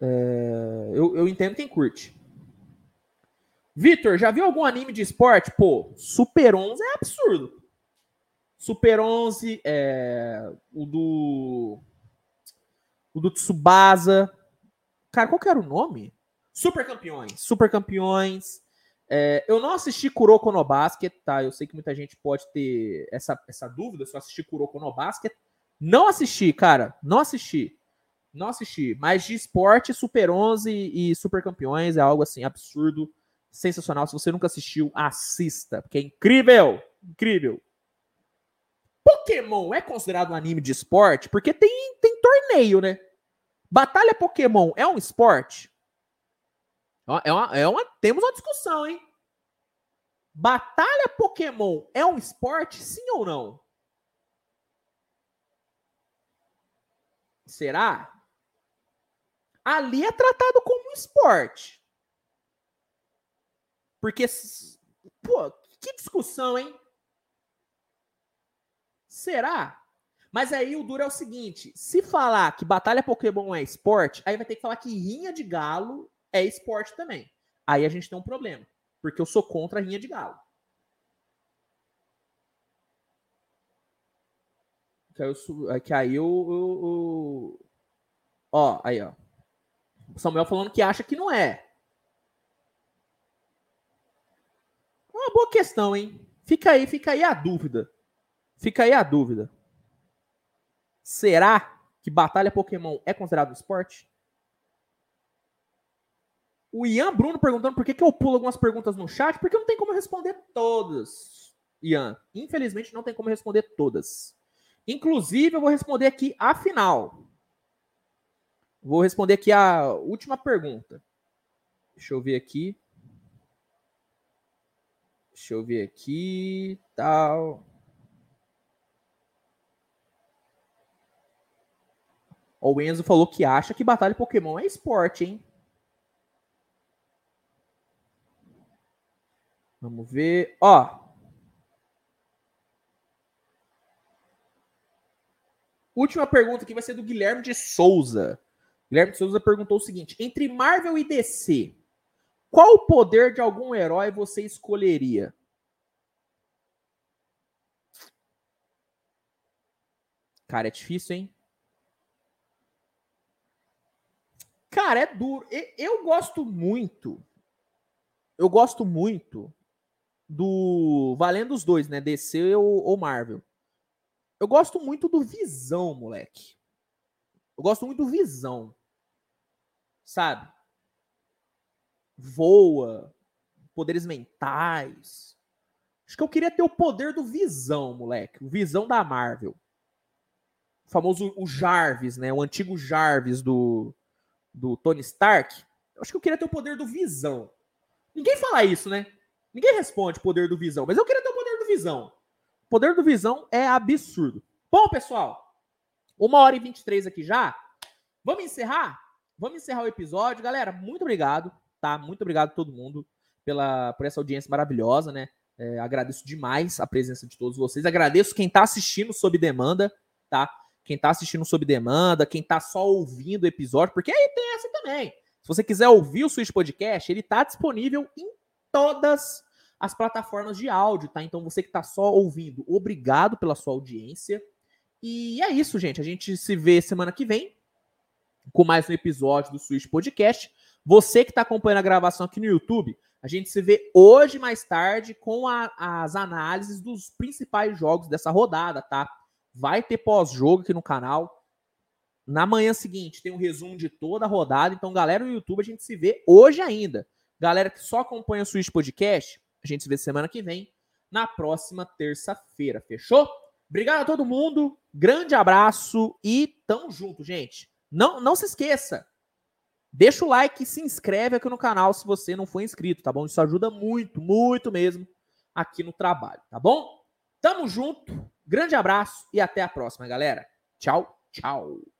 É, eu, eu entendo quem curte. Vitor, já viu algum anime de esporte? Pô, Super 11 é absurdo. Super 11, é, o do o do Tsubasa. Cara, qual que era o nome? Super Campeões. Super Campeões. É, eu não assisti Kuroko no Basket, tá? Eu sei que muita gente pode ter essa, essa dúvida se eu assisti Kuroko no Basket. Não assisti, cara. Não assisti. Não assisti. Mas de esporte, Super 11 e Super Campeões é algo assim absurdo, sensacional. Se você nunca assistiu, assista, porque é incrível! Incrível! Pokémon é considerado um anime de esporte? Porque tem, tem torneio, né? Batalha Pokémon é um esporte? É uma, é uma, temos uma discussão, hein? Batalha Pokémon é um esporte, sim ou não? Será? Ali é tratado como um esporte. Porque, pô, que discussão, hein? Será? Mas aí o duro é o seguinte: se falar que batalha Pokémon é esporte, aí vai ter que falar que rinha de galo é esporte também. Aí a gente tem um problema. Porque eu sou contra a rinha de galo. Que aí, eu, que aí eu, eu, eu, Ó, aí, ó. O Samuel falando que acha que não é. Uma boa questão, hein? Fica aí, fica aí a dúvida. Fica aí a dúvida. Será que batalha Pokémon é considerado esporte? O Ian Bruno perguntando por que, que eu pulo algumas perguntas no chat, porque não tem como responder todas. Ian, infelizmente não tem como responder todas. Inclusive, eu vou responder aqui a final. Vou responder aqui a última pergunta. Deixa eu ver aqui. Deixa eu ver aqui. Tal. O Enzo falou que acha que batalha Pokémon é esporte, hein? Vamos ver. Ó. Última pergunta aqui vai ser do Guilherme de Souza. Guilherme de Souza perguntou o seguinte: entre Marvel e DC, qual o poder de algum herói você escolheria? Cara, é difícil, hein? Cara, é duro. Eu gosto muito. Eu gosto muito do. Valendo os dois, né? DC ou, Marvel. Eu gosto muito do Visão, moleque. Eu gosto muito do Visão. Sabe? Voa. Poderes mentais. Acho que eu queria ter o poder do Visão, moleque. O Visão da Marvel. O famoso o Jarvis, né? O antigo Jarvis do, do Tony Stark. Eu acho que eu queria ter o poder do Visão. Ninguém fala isso, né? Ninguém responde poder do Visão, mas eu queria ter o poder do Visão. O poder do Visão é absurdo. Bom, pessoal, uma hora e 23 aqui já. Vamos encerrar? Vamos encerrar o episódio. Galera, muito obrigado, tá? Muito obrigado a todo mundo pela, por essa audiência maravilhosa, né? É, agradeço demais a presença de todos vocês. Agradeço quem tá assistindo sob demanda, tá? Quem tá assistindo sob demanda, quem tá só ouvindo o episódio, porque aí tem essa também. Se você quiser ouvir o Switch Podcast, ele tá disponível em todas as plataformas de áudio, tá? Então você que está só ouvindo, obrigado pela sua audiência. E é isso, gente. A gente se vê semana que vem com mais um episódio do Switch Podcast. Você que está acompanhando a gravação aqui no YouTube, a gente se vê hoje mais tarde com a, as análises dos principais jogos dessa rodada, tá? Vai ter pós-jogo aqui no canal. Na manhã seguinte tem um resumo de toda a rodada. Então, galera, no YouTube a gente se vê hoje ainda. Galera que só acompanha o Switch Podcast, a gente se vê semana que vem, na próxima terça-feira. Fechou? Obrigado a todo mundo. Grande abraço e tamo junto, gente. Não, não se esqueça. Deixa o like e se inscreve aqui no canal se você não for inscrito, tá bom? Isso ajuda muito, muito mesmo aqui no trabalho, tá bom? Tamo junto. Grande abraço e até a próxima, galera. Tchau, tchau.